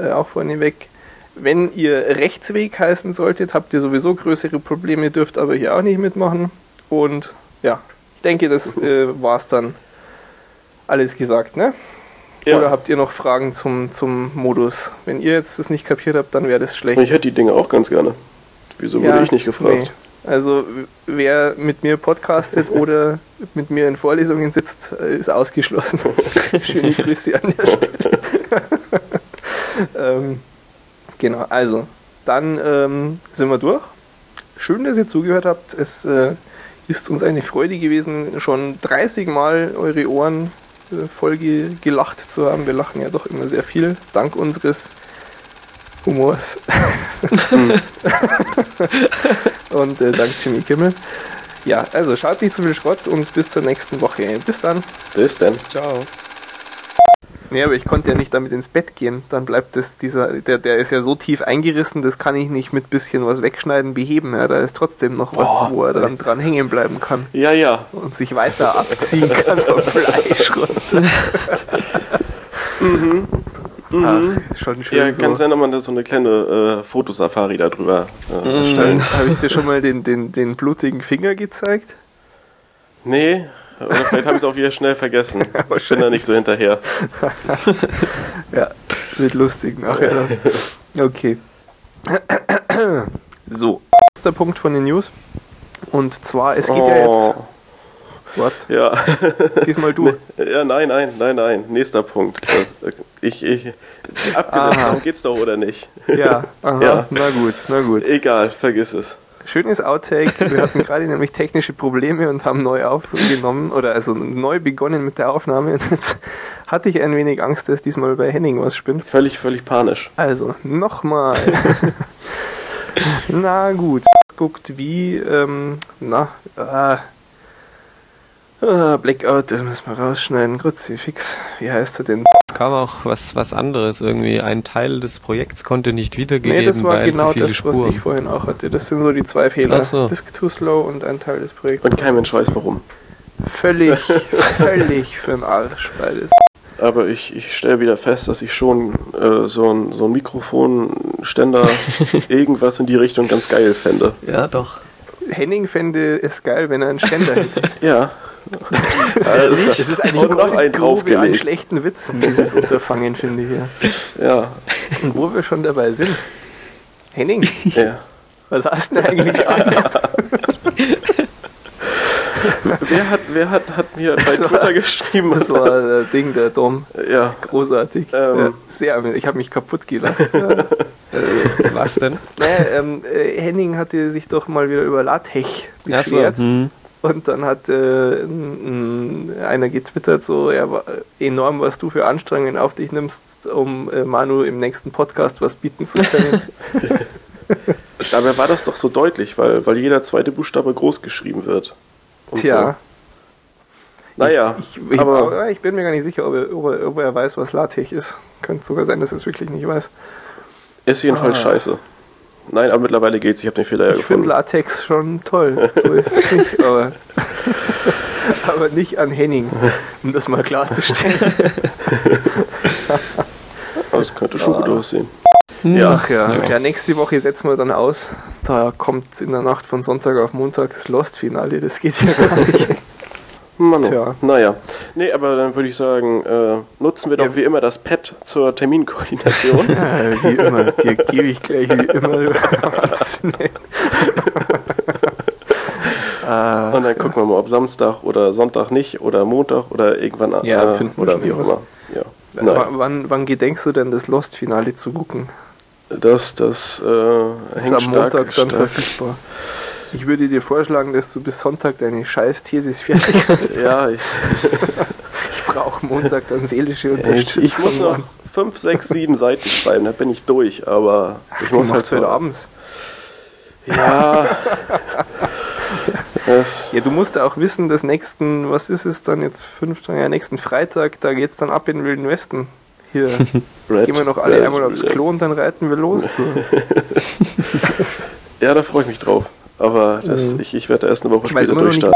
äh, auch vorneweg. Wenn ihr Rechtsweg heißen solltet, habt ihr sowieso größere Probleme, dürft aber hier auch nicht mitmachen. Und ja, ich denke, das äh, war's dann alles gesagt, ne? Ja. Oder habt ihr noch Fragen zum, zum Modus? Wenn ihr jetzt das nicht kapiert habt, dann wäre das schlecht. Ich hätte die Dinge auch ganz gerne. Wieso wurde Ja, ich nicht gefragt? nee. Also wer mit mir podcastet [laughs] oder mit mir in Vorlesungen sitzt, äh, ist ausgeschlossen. [laughs] Schöne Grüße an der Stelle. [laughs] ähm, genau, also dann ähm, sind wir durch. Schön, dass ihr zugehört habt. Es äh, ist uns eine Freude gewesen, schon 30 Mal eure Ohren äh, voll ge gelacht zu haben. Wir lachen ja doch immer sehr viel, dank unseres Humors. [laughs] und äh, dank Jimmy Kimmel. Ja, also schaut nicht zu viel Schrott und bis zur nächsten Woche. Bis dann. Bis dann. Ciao. Nee, aber ich konnte ja nicht damit ins Bett gehen. Dann bleibt das, dieser, der, der ist ja so tief eingerissen, das kann ich nicht mit bisschen was wegschneiden beheben. Ja, da ist trotzdem noch was, Boah. wo er dran, dran hängen bleiben kann Ja, ja. und sich weiter abziehen kann vom [laughs] Fleisch runter. Ach, schon schön Mhm. Ja, so. kann sein, dass man da so eine kleine äh, Fotosafari darüber äh, Mhm. erstellen. Habe ich dir schon mal [laughs] den, den, den blutigen Finger gezeigt? Nee, Oder vielleicht habe ich es auch wieder schnell vergessen. [laughs] ich bin da nicht so hinterher. [laughs] Ja, wird lustig nachher. Okay. So, letzter Punkt von den News. Und zwar, es geht ja jetzt. Oh, What? ja. Diesmal du. [laughs] Ja, nein, nein, nein, nein. Nächster Punkt. Ich, ich, abgelehnt, Aha. darum geht's doch, oder nicht? Ja, aha, Ja. na gut, na gut. Egal, vergiss es. Schönes Outtake. Wir hatten [laughs] gerade nämlich technische Probleme und haben neu aufgenommen oder also neu begonnen mit der Aufnahme. Und jetzt hatte ich ein wenig Angst, dass diesmal bei Henning was spinnt. Völlig, völlig panisch. Also, nochmal. [laughs] na gut. Guckt wie, ähm, na, ah, ah, Blackout, das müssen wir rausschneiden. Kruzifix, wie heißt er denn? Kam auch was, was anderes irgendwie. Ein Teil des Projekts konnte nicht wiedergegeben, Nee, das war weil genau zu viele das, was Spuren. ich vorhin auch hatte. Das sind so die zwei Fehler. Ach so. Disk too slow und ein Teil des Projekts. Und kein Mensch weiß warum. Völlig, [laughs] völlig für den Arsch beides. Aber ich, ich stelle wieder fest, dass ich schon äh, so ein, so ein Mikrofonständer, [laughs] irgendwas in die Richtung ganz geil fände. Ja, doch. Henning fände es geil, wenn er einen Ständer hätte. Ja. Das Also, ist, das das ist eine einen Grube an schlechten Witzen, dieses Unterfangen, finde ich ja. Ja. Und wo wir schon dabei sind. Henning, ja. was hast du denn eigentlich an? Wer hat, wer hat, hat mir bei Das war- Twitter geschrieben? Das war der Ding, der Dom. ja. Großartig. Ähm. Ja, sehr, ich habe mich kaputt gelacht. [laughs] Ja. Was denn? Naja, ähm, äh, Henning hatte sich doch mal wieder über LaTeX Ach so, beschwert. hm. Und dann hat äh, einer getwittert, so ja, enorm, was du für Anstrengungen auf dich nimmst, um äh, Manu im nächsten Podcast was bieten zu können. [laughs] Dabei war das doch so deutlich, weil, weil jeder zweite Buchstabe groß geschrieben wird. Und Tja, So. Naja, ich, ich, aber aber ich bin mir gar nicht sicher, ob er, ob er, ob er weiß, was LaTeX ist. Könnte sogar sein, dass er es wirklich nicht weiß. ist jedenfalls Ah. scheiße. Nein, aber mittlerweile geht's. Ich habe den Fehler ja Ich finde gefunden. LaTeX schon toll. So ist es nicht, [laughs] aber, aber nicht an Henning, um das mal klarzustellen. [laughs] Das könnte schon gut aussehen. Hm. Ja. Ach ja. Ja. ja, nächste Woche setzen wir dann aus. Da kommt in der Nacht von Sonntag auf Montag das Lost-Finale. Das geht ja gar nicht. [laughs] Mann, Tja. naja. Nee, aber dann würde ich sagen, äh, nutzen wir doch Ja. wie immer das Pad zur Terminkoordination. [laughs] Ja, wie immer, dir gebe ich gleich wie immer. [laughs] Ah, [laughs] Und dann gucken wir mal, ob Samstag oder Sonntag nicht oder Montag oder irgendwann an- Ja, äh, oder wie auch immer. Ja. w- Nein, wann, wann gedenkst du denn, das Lost-Finale zu gucken? das, das äh, Ist am stark, Montag dann stark. verfügbar. Ich würde dir vorschlagen, dass du bis Sonntag deine scheiß Thesis fertig [laughs] hast. Ja, ich, [laughs] Ich brauche Montag dann seelische ich, Unterstützung. ich muss noch Mann. fünf, sechs, sieben Seiten schreiben, da bin ich durch, aber ich Die muss halt heute abends. Ja. [laughs] Ja, du musst ja auch wissen, dass nächsten, was ist es dann jetzt, fünf, ja, nächsten Freitag, da geht's dann ab in den Wilden Westen. Hier, jetzt Red, gehen wir noch alle Red, einmal aufs. Klo und dann reiten wir los. So. Ja, da freue ich mich drauf. Aber das, Mhm. ich, ich werde erst eine Woche Ich später durchstarten.